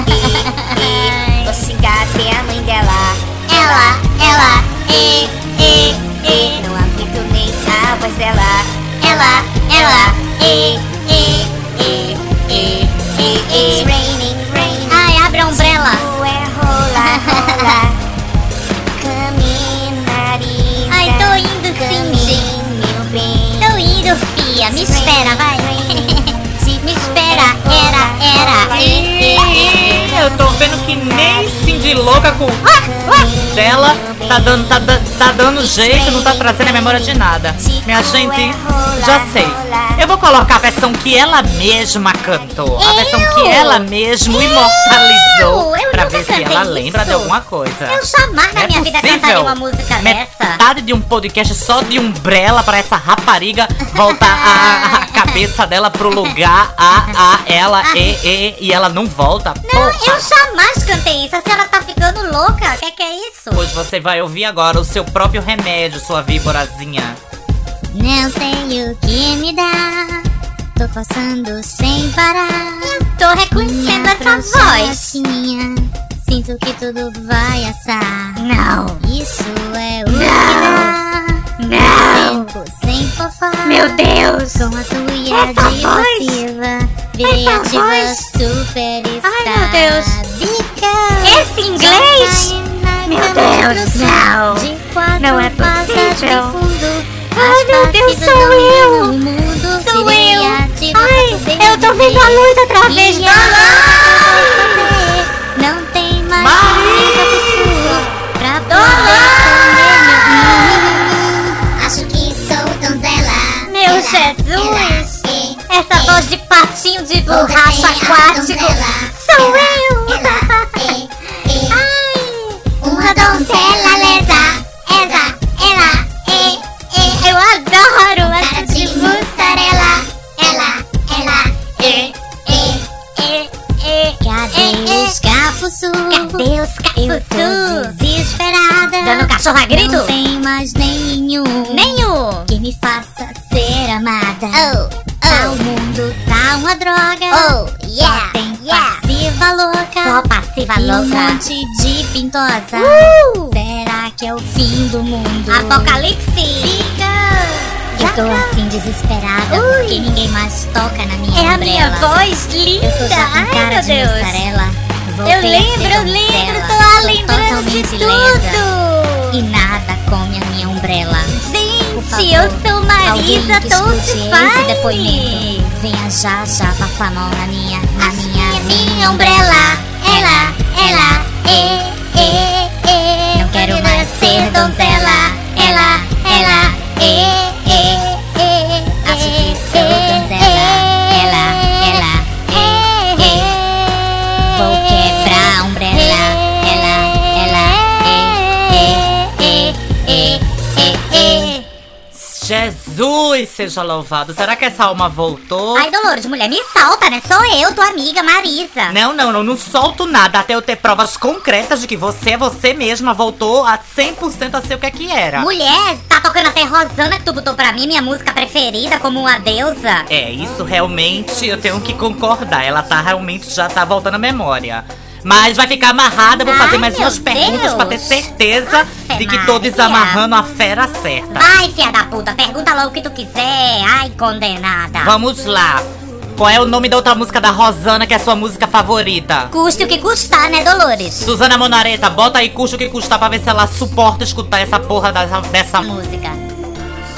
e, e, e, Vou xingar até a mãe dela. Ela, ela, e, e, e. Não aguento nem a voz dela. Ela, ela, e, e, e, e, e, It's e. raining, raining. Ai, abre a umbrella. Tipo é rola, rola. Caminhe, nariz. Ai, tô indo, meu bem. Tô indo, fia. Me espera, vai. Me espera, era, era. E, e, Eu tô vendo que nem Cindy louca com dela tá dando, tá, tá dando jeito, não tá trazendo a memória de nada. Minha gente, já sei. Eu vou colocar a versão que ela mesma cantou. A versão que ela mesmo imortalizou. Eu Pra ver se ela lembra de alguma coisa. Eu jamais na é minha vida cantaria uma música dessa. Metade de um podcast só de umbrella pra essa rapariga voltar a, a cabeça dela pro lugar, a, a, ela, e, e, e ela não volta. Não. Eu jamais cantei isso. A senhora tá ficando louca. O que, que é isso? Pois você vai ouvir agora o seu próprio remédio, sua víborazinha. Não sei o que me dá. Tô coçando sem parar. Tô reconhecendo essa voz. Sinto que tudo vai assar. Não. Isso é o que dá. Não. Tempo sem fofar. Meu Deus. Com a tua Essa ativa voz. superstar. Ai, meu Deus. Esse inglês? Meu Deus, não. Não é possível. Ai, meu Deus, sou eu. Sou eu. Ai, eu tô vendo a luz através da luz. Não tem mais nada pra poder Essa voz de patinho de borracha aquático sou eu! Ai! Uma donzela lesa. Esa, ela, e, e. Eu adoro essa de mussarela. Ela, ela, e, e. E, e, Cadê os cafuçus? Cadê os tô desesperada. Dando cachorro a grito? Não tem mais nenhum. Nenhum. Que me faça ser amada. Oh, Tá, o mundo tá uma droga. Oh, yeah, Só tem yeah. passiva louca. Só passiva e um louca. monte de pintosa. Uh! Será que é o fim do mundo? Apocalipse. Eu tô assim desesperada porque ninguém mais toca na minha É a umbrella. minha voz linda. Eu tô já com Ai, cara meu de Deus. mussarela. Eu a lembro, eu lembro, tô lá lembrando de tudo. E nada come a minha umbrella. Gente, eu sou Marisa alguém que Venha já, já, passar a mão na minha, na minha, Minha umbrella, ela, ela, e, e, e. Não quero mais ser donzela. Ela, ela, e, e, Jesus! Seja louvado. Será que essa alma voltou? Ai, Dolores, mulher, me salta, né? Sou eu, tua amiga Marisa. Não, não, não, não solto nada até eu ter provas concretas de que você, você mesma, voltou a 100% a ser o que é que era. Mulher, tá tocando até Rosana que tu botou pra mim, minha música preferida, como uma deusa. É, isso realmente eu tenho que concordar. Ela tá realmente já tá voltando à memória. Mas vai ficar amarrada, vou fazer Ai, mais umas perguntas pra ter certeza de que tô desamarrando a fera certa. Vai, filha da puta, pergunta logo o que tu quiser. Ai, condenada. Vamos lá. Qual é o nome da outra música da Rosana que é a sua música favorita? Custe o que custar, né, Dolores? Suzana Monareta, bota aí custa o que custar pra ver se ela suporta escutar essa porra dessa, dessa música.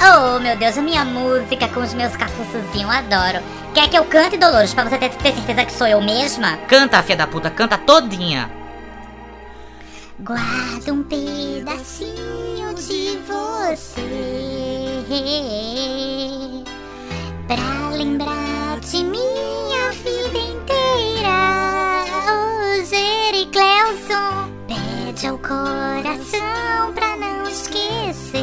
Oh, meu Deus, a minha música com os meus cafuçozinhos, adoro. Quer que eu cante, Dolores, pra você ter, ter certeza que sou eu mesma? Canta, filha da puta, canta todinha. Guarda um pedacinho de você pra lembrar de minha vida inteira. O Jericleuson pede ao coração pra não esquecer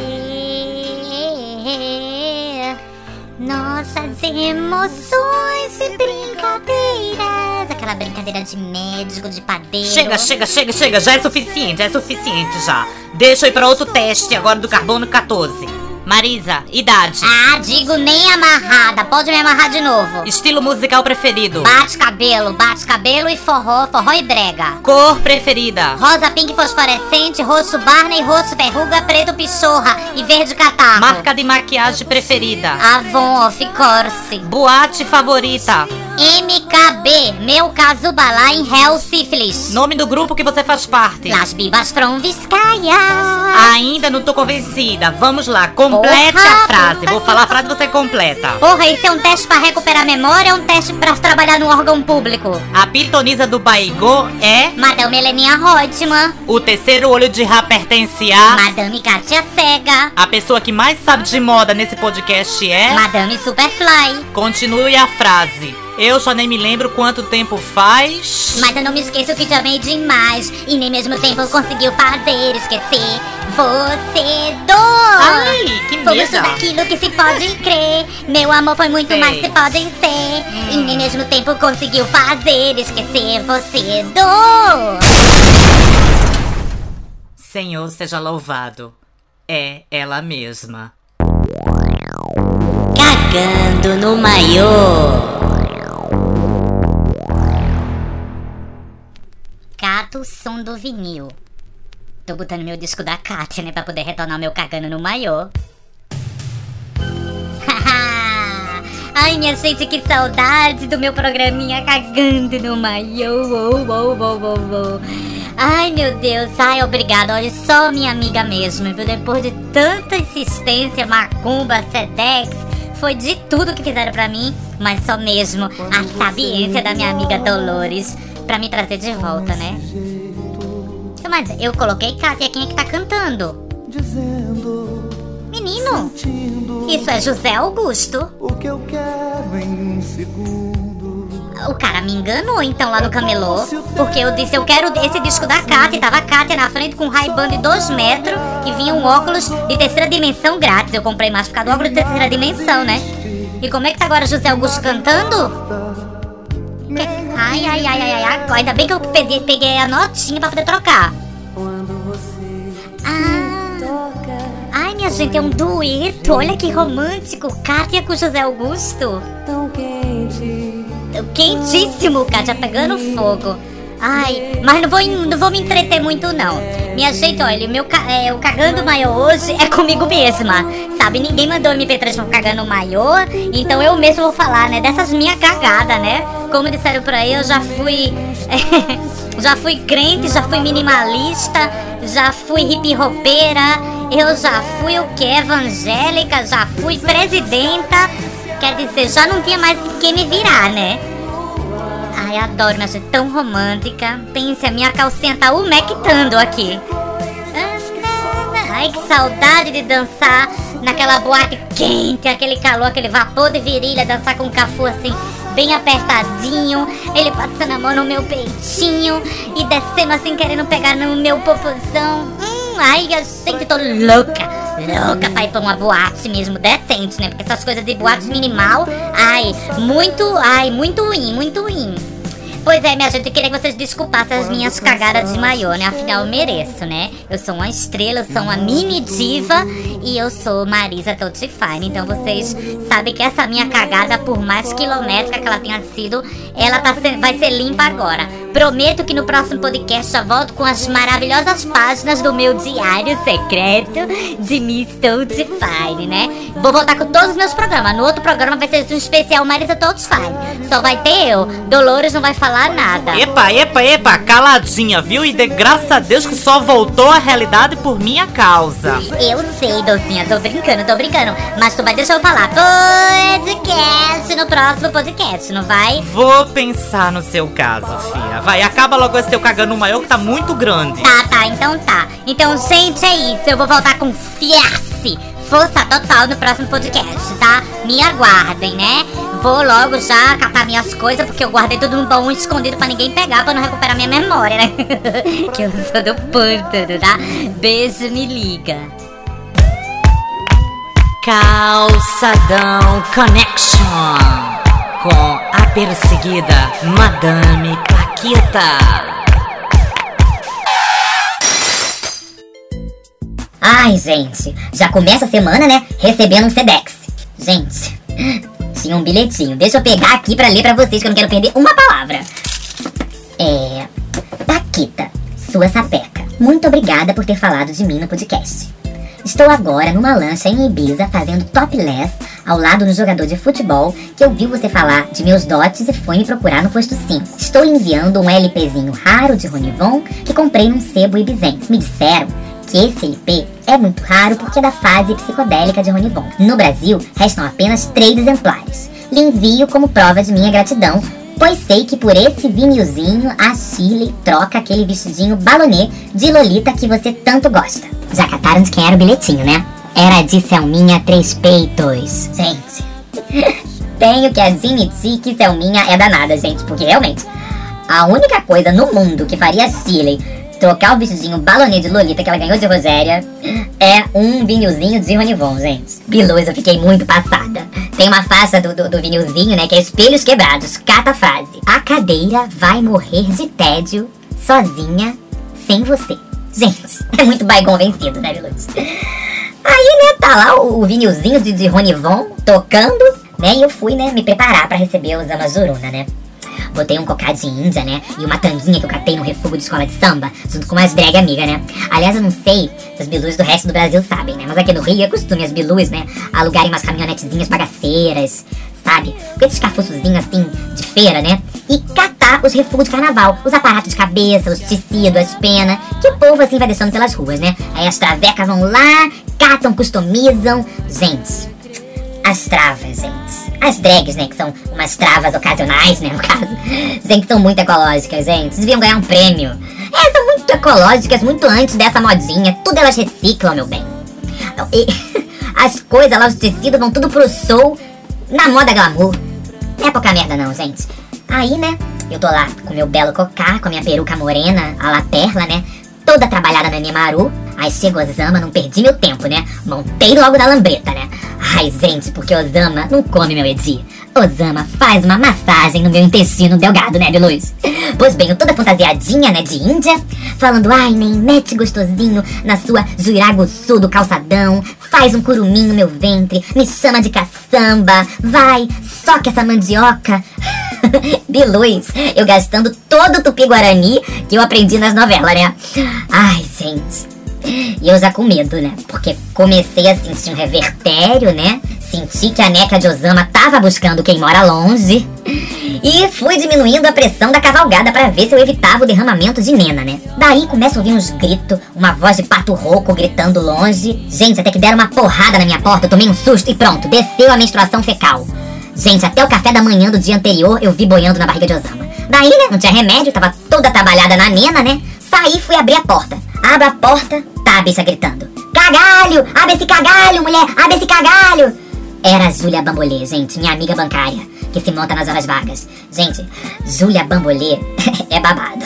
nossas emoções e brincadeiras. Aquela brincadeira de médico, de padeiro. Chega, chega, chega, chega, já é suficiente, já é suficiente já. Deixa eu ir pra outro teste agora do carbono 14. Marisa, idade. Ah, digo nem amarrada. Pode me amarrar de novo. Estilo musical preferido. Bate cabelo, bate cabelo e forró, forró e brega. Cor preferida. Rosa pink fosforescente, roxo Barney, roxo verruga, preto pichorra e verde catarro. Marca de maquiagem preferida. Avon of course. Boate favorita. MKB, meu caso balá em Hell Syphilis. Nome do grupo que você faz parte. Las Bibas from Vizcaya. Ainda não tô convencida. Vamos lá, complete Porra, a frase. Vou falar a frase e você completa. Porra, isso é um teste pra recuperar a memória ou um teste pra trabalhar no órgão público? A pitonisa do Baigô é. Madame Heleninha Reutemann. O terceiro olho de Rá pertence a. Madame Katia Cega. A pessoa que mais sabe de moda nesse podcast é. Madame Superfly. Continue a frase. Eu só nem me lembro quanto tempo faz. Mas eu não me esqueço que te amei demais E nem mesmo tempo conseguiu fazer esquecer Você dor Ai, que medo. tudo aquilo que se pode crer Meu amor foi muito Sei. mais que pode ser E nem mesmo tempo conseguiu fazer esquecer Você dor Senhor seja louvado. É ela mesma. Cagando no maiô Cata o som do vinil Tô botando meu disco da Kátia, né? Pra poder retornar o meu cagando no maiô Ai, minha gente, que saudade do meu programinha cagando no maiô. Oh, oh, oh. Ai, meu Deus. Ai, obrigada. Olha, só minha amiga mesmo, viu? Depois de tanta insistência, macumba, sedex, foi de tudo que fizeram pra mim, mas só mesmo a sabiência da minha amiga Dolores pra me trazer de volta, né? Mas eu coloquei Kátia, quem é que tá cantando? Menino, isso é José Augusto. O que eu quero em um segundo. O cara me enganou então lá no camelô, porque eu disse eu quero esse disco da Kátia, e tava a Kátia na frente com um Ray-Ban de 2 metros e vinha um óculos de terceira dimensão grátis. Eu comprei mais por causa do óculos de terceira dimensão, né? E como é que tá agora José Augusto cantando? Ai, ai, ai, ai, ai, ainda bem que eu peguei, peguei a notinha pra poder trocar. Ah, ai, minha gente, é um dueto, olha que romântico, Kátia com José Augusto. Tão quente. Quentíssimo, Kátia, pegando fogo. Ai, mas não vou, não vou me entreter muito não. Minha gente, olha, meu é, o cagando maiô hoje é comigo mesma. Sabe, ninguém mandou MP3 pra cagando maiô, então eu mesma vou falar, né, dessas minhas cagadas, né? Como disseram por aí, eu já fui. já fui crente, já fui minimalista, já fui hip hopeira, eu já fui o que? Evangélica, já fui presidenta. Quer dizer, já não tinha mais quem me virar, né? Ai, adoro, minha gente, tão romântica. Pense, a minha calcinha tá umectando aqui. Ai, que saudade de dançar naquela boate quente, aquele calor, aquele vapor de virilha, dançar com o cafu assim, bem apertadinho, ele passando a mão no meu peitinho e descendo assim, querendo pegar no meu popozão. Hum, ai, eu sempre tô louca, louca pra ir pra uma boate mesmo decente, né? Porque essas coisas de boate minimal, ai, muito, ai, muito ruim, muito ruim. Pois é, minha gente, eu queria que vocês desculpassem as minhas cagadas de maiô, né? Afinal, eu mereço, né? Eu sou uma estrela, eu sou uma mini diva e eu sou Marisa Totifine. Então vocês sabem que essa minha cagada, por mais quilométrica que ela tenha sido, ela tá se- vai ser limpa agora. Prometo que no próximo podcast eu volto com as maravilhosas páginas do meu diário secreto de Miss Totifine, né? Vou voltar com todos os meus programas. No outro programa vai ser um especial Marisa Totifine. Só vai ter eu. Dolores não vai falar nada. Epa, epa, epa, caladinha, viu? E de graças a Deus que só voltou à realidade por minha causa. Eu sei, docinha, tô brincando, tô brincando. Mas tu vai deixar eu falar podcast no próximo podcast, não vai? Vou pensar no seu caso, filha. Vai, acaba logo esse teu cagando maior que tá muito grande. Tá, tá, então tá. Então, gente, é isso. Eu vou voltar com fiasse, força total no próximo podcast, tá? Me aguardem, né? Vou logo já catar minhas coisas, porque eu guardei tudo no baú escondido pra ninguém pegar, pra não recuperar minha memória, né? que eu sou do pântano, tá? Beijo, me liga. Calçadão Connection com a perseguida Madame Paquita. Ai, gente, já começa a semana, né? Recebendo um Sedex. Gente, tinha um bilhetinho. Deixa eu pegar aqui pra ler pra vocês, que eu não quero perder uma palavra. É. Paquita, sua sapeca. Muito obrigada por ter falado de mim no podcast. Estou agora numa lancha em Ibiza fazendo topless ao lado do jogador de futebol que ouviu você falar de meus dotes e foi me procurar no posto 5. Estou enviando um LPzinho raro de Ronivon que comprei num sebo ibizense. Me disseram que esse LP é muito raro porque é da fase psicodélica de Ronivon. No Brasil, restam apenas três exemplares. Lhe envio como prova de minha gratidão, pois sei que por esse vinilzinho a Chile troca aquele vestidinho balonê de Lolita que você tanto gosta. Já cataram de quem era o bilhetinho, né? Era de Selminha Três Peitos. Gente, tenho que admitir que Selminha é danada, gente, porque realmente a única coisa no mundo que faria a Chile trocar o vestidinho balonê de Lolita que ela ganhou de Roséria é um vinilzinho de Ronivon, gente. Biluz, eu fiquei muito passada. Tem uma faixa do, do, do vinilzinho, né, que é Espelhos Quebrados. Cata frase. A cadeira vai morrer de tédio sozinha, sem você. Gente, é muito baigon vencido, né, Biluz? Aí, né, tá lá o, o vinilzinho de, de Ronivon tocando, né, e eu fui, né, me preparar pra receber os Amazuruna, né. Botei um de índia, né? E uma tanguinha que eu catei no refúgio de escola de samba, junto com umas drag amiga, né? Aliás, eu não sei se as bilus do resto do Brasil sabem, né? Mas aqui no Rio é costume as bilus, né? Alugarem umas caminhonetezinhas bagaceiras, sabe? Com esses cafuçozinhos assim, de feira, né? E catar os refúgios de carnaval, os aparatos de cabeça, os tecidos, as penas, que o povo assim vai deixando pelas ruas, né? Aí as travecas vão lá, catam, customizam. Gente, as travas, gente. As drags, né? Que são umas travas ocasionais, né? No caso. Gente, são muito ecológicas, gente. Deviam ganhar um prêmio. É, são muito ecológicas, muito antes dessa modinha. Tudo elas reciclam, meu bem. E as coisas lá, os tecidos vão tudo pro sol na moda glamour. É pouca merda, não, gente. Aí, né? Eu tô lá com meu belo cocá, com a minha peruca morena, a la perla, né? Toda trabalhada na Nemaru. Aí chegou Osama, não perdi meu tempo, né? Montei logo na lambreta, né? Ai, gente, porque Osama não come meu Edi. Osama faz uma massagem no meu intestino delgado, né, Beluz? Pois bem, eu toda fantasiadinha, né, de Índia, falando, ai, nem mete gostosinho na sua Juraguçu do calçadão, faz um curumim no meu ventre, me chama de caçamba, vai, soca essa mandioca. Biluz, eu gastando todo o tupi-guarani que eu aprendi nas novelas, né? Ai, gente. E eu já com medo, né? Porque comecei a sentir um revertério, né? Senti que a neca de Osama tava buscando quem mora longe. E fui diminuindo a pressão da cavalgada para ver se eu evitava o derramamento de Nena, né? Daí começa a ouvir uns gritos, uma voz de pato rouco gritando longe. Gente, até que deram uma porrada na minha porta, eu tomei um susto e pronto, desceu a menstruação fecal. Gente, até o café da manhã do dia anterior eu vi boiando na barriga de Osama. Daí, né, não tinha remédio, tava toda trabalhada na nena, né? Saí fui abrir a porta. Abro a porta, tá a bicha gritando. Cagalho! Abre esse cagalho, mulher! Abre esse cagalho! Era Júlia Bambolê, gente, minha amiga bancária, que se monta nas horas vagas. Gente, Júlia Bambolê é babado.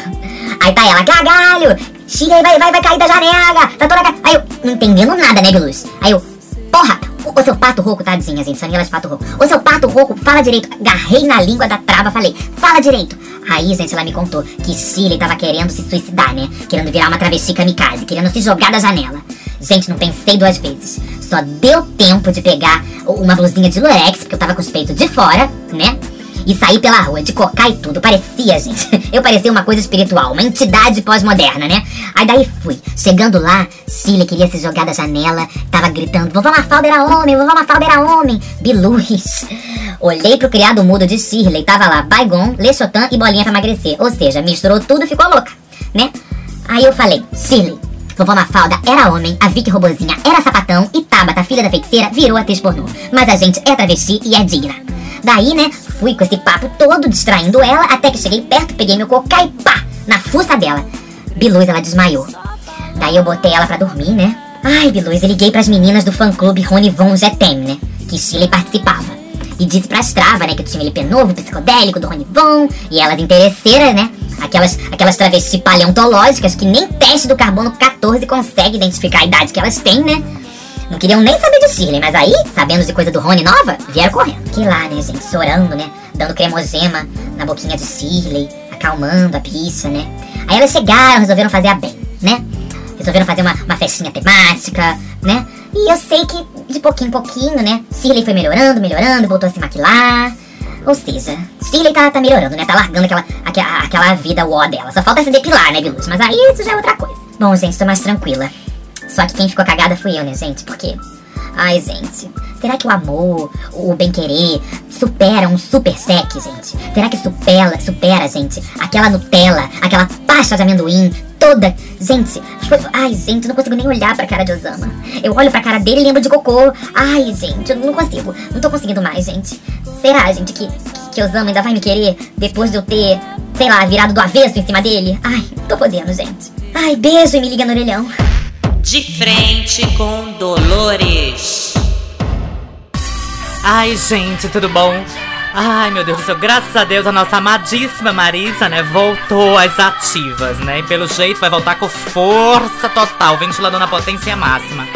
Aí tá ela, cagalho! Shirley vai, vai, vai cair da janela, tá toda... ca-" Aí eu, não entendendo nada, né, Biluz? Aí eu, porra, ô seu pato rouco, tadinha, gente, Samila de pato rouco. Ô seu pato rouco, fala direito. Agarrei na língua da trava, falei, fala direito. Aí, gente, ela me contou que Shirley tava querendo se suicidar, né? Querendo virar uma travesti kamikaze, querendo se jogar da janela. Gente, não pensei duas vezes. Só deu tempo de pegar uma blusinha de lurex, porque eu tava com os peitos de fora, né? E sair pela rua, de cocar e tudo. Parecia, gente. Eu parecia uma coisa espiritual, uma entidade pós-moderna, né? Aí daí fui. Chegando lá, Cília queria se jogar da janela, tava gritando: Vovó Mafalda era homem, vovó Mafalda era homem. Biluz. Olhei pro criado mudo de Shirley, tava lá Baigon, Lechotan e bolinha pra emagrecer. Ou seja, misturou tudo e ficou louca, né? Aí eu falei: Shirley, Vovó Mafalda era homem, a Vicky Robozinha era sapatão e Tabata, filha da feiticeira, virou atriz pornô. Mas a gente é travesti e é digna. Daí, né, fui com esse papo todo distraindo ela até que cheguei perto, peguei meu cocá e pá, na fuça dela. Biluz, ela desmaiou. Daí eu botei ela pra dormir, né? Ai, Biluz, eu liguei pras meninas do fã-clube Rony Von Zetem, né? Que Chile participava. E disse pra Strava, né, que tinha LP novo, psicodélico, do Rony Von. E elas interesseiras, né? Aquelas, aquelas travestis paleontológicas que nem teste do carbono 14 consegue identificar a idade que elas têm, né? Não queriam nem saber de Shirley, mas aí, sabendo de coisa do Rony nova, vieram correndo. Que lá, né, gente, chorando, né? Dando cremogema na boquinha de Shirley, acalmando a bicha, né? Aí elas chegaram, resolveram fazer a bem, né? Resolveram fazer uma, uma festinha temática, né? E eu sei que de pouquinho em pouquinho, né? Shirley foi melhorando, melhorando, voltou a se maquilar. Ou seja, Shirley tá, tá melhorando, né? Tá largando aquela, aquela, aquela vida uó dela. Só falta se depilar, né, Biluz? Mas aí isso já é outra coisa. Bom, gente, tô mais tranquila. Só que quem ficou cagada fui eu, né, gente? Por quê? Ai, gente, será que o amor, o bem-querer, supera um super sec, gente? Será que supera, supera, gente, aquela Nutella, aquela pasta de amendoim toda? Gente, foi... Ai, gente, eu não consigo nem olhar pra cara de Osama. Eu olho pra cara dele e lembro de cocô. Ai, gente, eu não consigo. Não tô conseguindo mais, gente. Será, gente, que, que Osama ainda vai me querer depois de eu ter, sei lá, virado do avesso em cima dele? Ai, tô podendo, gente. Ai, beijo e me liga no orelhão. De frente com Dolores. Ai, gente, tudo bom? Ai, meu Deus do céu, graças a Deus a nossa amadíssima Marisa, né, voltou às ativas, né? E pelo jeito vai voltar com força total, ventilador na potência máxima.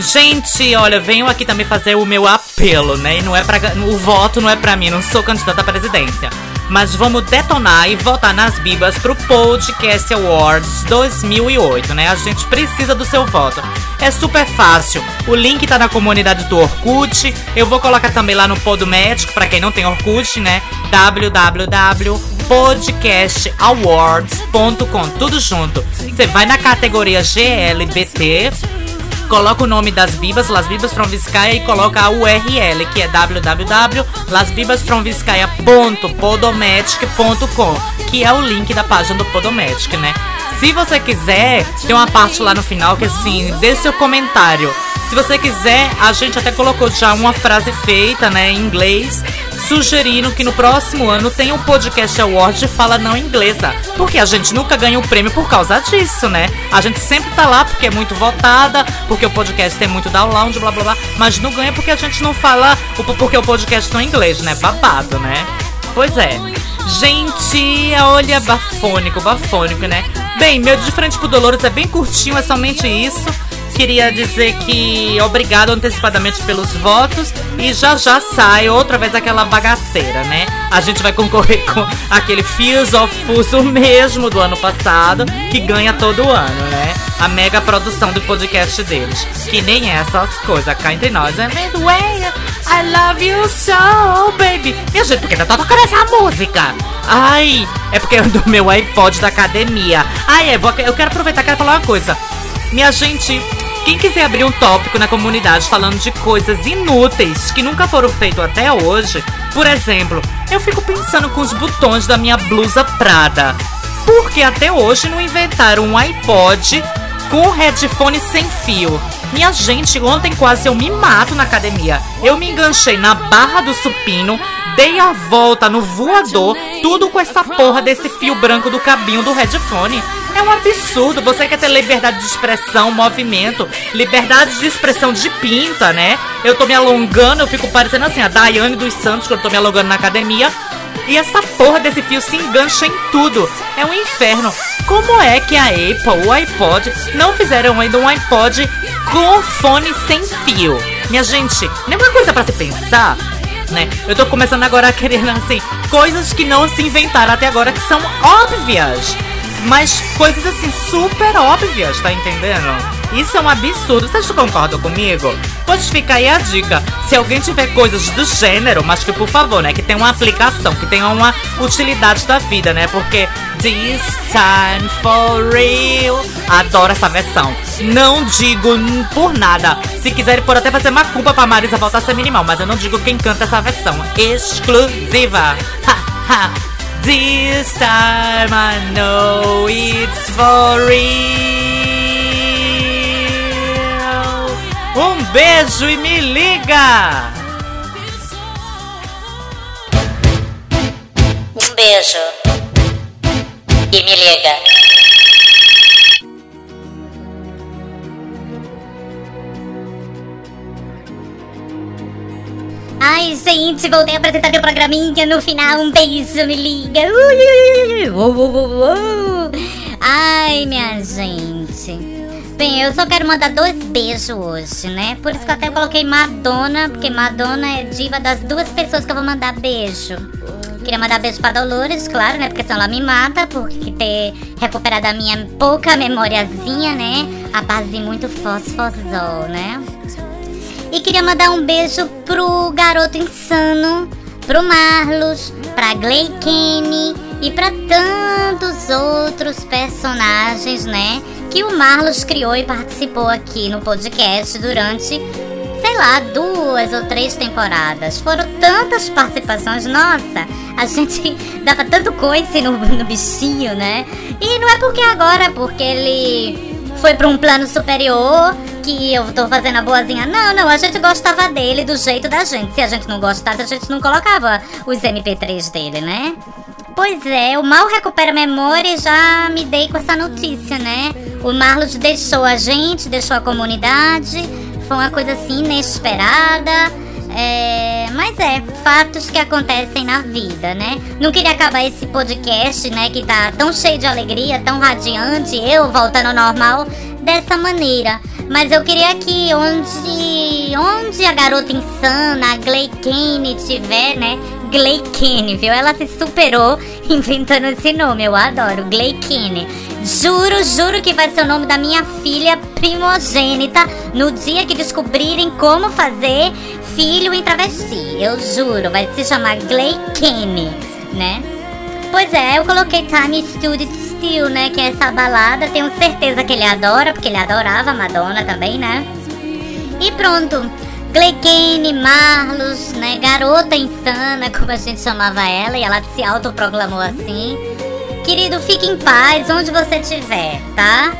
Gente, olha, venho aqui também fazer o meu apelo, né? E não é para o voto não é pra mim, não sou candidata à presidência. Mas vamos detonar e votar nas bibas pro Podcast Awards 2008, né? A gente precisa do seu voto. É super fácil. O link tá na comunidade do Orkut. Eu vou colocar também lá no Podomédico, pra quem não tem Orkut, né? www.podcastawards.com, tudo junto. Você vai na categoria GLBT, coloca o nome das bibas, Las Bibas from Vizcaya, e coloca a URL, que é www.lasbibasfromvizcaya.podomatic.com, que é o link da página do Podomatic, né? Se você quiser, tem uma parte lá no final que assim, dê seu comentário. Se você quiser, a gente até colocou já uma frase feita, né, em inglês, sugerindo que no próximo ano tenha um podcast award de fala não inglesa. Porque a gente nunca ganha o prêmio por causa disso, né? A gente sempre tá lá porque é muito votada, porque o podcast tem muito download, blá blá blá, mas não ganha porque a gente não fala, porque o podcast não é inglês, né? Babado, né? Pois é. Gente, olha, bafônico, bafônico, né? Bem, meu de frente pro Dolores é bem curtinho, é somente isso. Queria dizer que obrigado antecipadamente pelos votos e já já sai outra vez aquela bagaceira, né? A gente vai concorrer com aquele Fears of Fuso mesmo do ano passado, que ganha todo ano, né? A mega produção do podcast deles. Que nem essas coisas cá entre nós. É way I love you so, baby. Minha gente, por que tá tocando essa música? Ai, é porque é do meu iPod da academia. Ai, é, vou- eu quero aproveitar quero falar uma coisa. Minha gente, quem quiser abrir um tópico na comunidade falando de coisas inúteis que nunca foram feitas até hoje, por exemplo, eu fico pensando com os botões da minha blusa Prada. Porque até hoje não inventaram um iPod com headphone sem fio. Minha gente, ontem quase eu me mato na academia. Eu me enganchei na barra do supino, dei a volta no voador, tudo com essa porra desse fio branco do cabinho do headphone. É um absurdo. Você quer ter liberdade de expressão, movimento, liberdade de expressão de pinta, né? Eu tô me alongando, eu fico parecendo assim, a Daiane dos Santos, quando eu tô me alongando na academia. E essa porra desse fio se engancha em tudo. É um inferno. Como é que a Apple, o iPod, não fizeram ainda um iPod com fone sem fio? Minha gente, nenhuma coisa pra se pensar, né? Eu tô começando agora a querer, assim, coisas que não se inventaram até agora que são óbvias. Mas coisas assim, super óbvias, tá entendendo? Isso é um absurdo. Vocês concordam comigo? Pois fica aí a dica. Se alguém tiver coisas do gênero, mas que por favor, né? Que tenha uma aplicação, que tenha uma utilidade da vida, né? Porque This time for real. Adoro essa versão. Não digo por nada. Se quiserem, pode até fazer uma culpa pra Marisa voltar a ser minimal, mas eu não digo quem canta essa versão. Exclusiva. This time I know it's for real. Um beijo e me liga! Um beijo. E me liga. Ai, gente, voltei a apresentar meu programinha no final. Um beijo, me liga. Ui, ui, ui, ui. Ai, minha gente. Bem, eu só quero mandar dois beijos hoje, né? Por isso que eu até coloquei Madonna, porque Madonna é diva das duas pessoas que eu vou mandar beijo. Queria mandar beijo pra Dolores, claro, né? Porque senão ela me mata, por ter recuperado a minha pouca memoriazinha, né? A base de muito fosfosol, né? E queria mandar um beijo pro garoto insano, pro Marlos, pra Gley Kenny e pra tantos outros personagens, né? Que o Marlos criou e participou aqui no podcast durante, sei lá, duas ou três temporadas. Foram tantas participações, nossa, a gente dava tanto coice no, no bichinho, né? E não é porque agora, porque ele foi pra um plano superior que eu tô fazendo a boazinha. Não, não, a gente gostava dele do jeito da gente. Se a gente não gostasse, a gente não colocava os MP3 dele, né? Pois é, o mal recupera memória e já me dei com essa notícia, né? O Marlos deixou a gente, deixou a comunidade. Foi uma coisa assim inesperada. É, mas é, fatos que acontecem na vida, né? Não queria acabar esse podcast, né? Que tá tão cheio de alegria, tão radiante, eu voltando ao normal dessa maneira. Mas eu queria que onde, onde a garota insana, a Glay Kane, tiver, né? Glay Kane, viu? Ela se superou inventando esse nome. Eu adoro, Glay Kane. Juro, juro que vai ser o nome da minha filha primogênita no dia que descobrirem como fazer filho em travesti. Eu juro, vai se chamar Glay Kane, né? Pois é, eu coloquei Time Studio Still, né? Que é essa balada. Tenho certeza que ele adora, porque ele adorava Madonna também, né? E pronto. Gleikane, Marlos, né? Garota insana, como a gente chamava ela, e ela se autoproclamou assim. Querido, fique em paz onde você estiver, tá?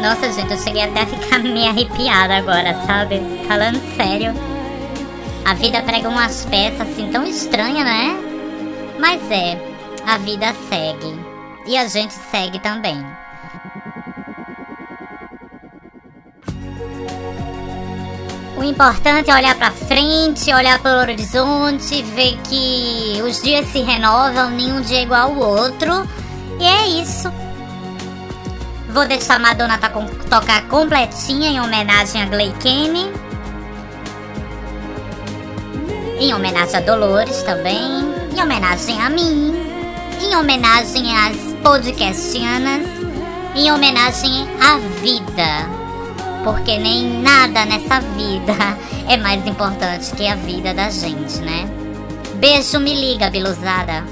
Nossa, gente, eu cheguei até a ficar meio arrepiada agora, sabe? Falando sério. A vida prega umas peças assim tão estranhas, né? Mas é, a vida segue. E a gente segue também. Importante é olhar pra frente, olhar pro horizonte, ver que os dias se renovam, nenhum dia é igual ao outro. E é isso. Vou deixar Madonna tocar completinha em homenagem a Glay Kenny. Em homenagem a Dolores também. Em homenagem a mim. Em homenagem às podcastianas. Em homenagem à vida. Porque nem nada nessa vida é mais importante que a vida da gente, né? Beijo, me liga, biluzada.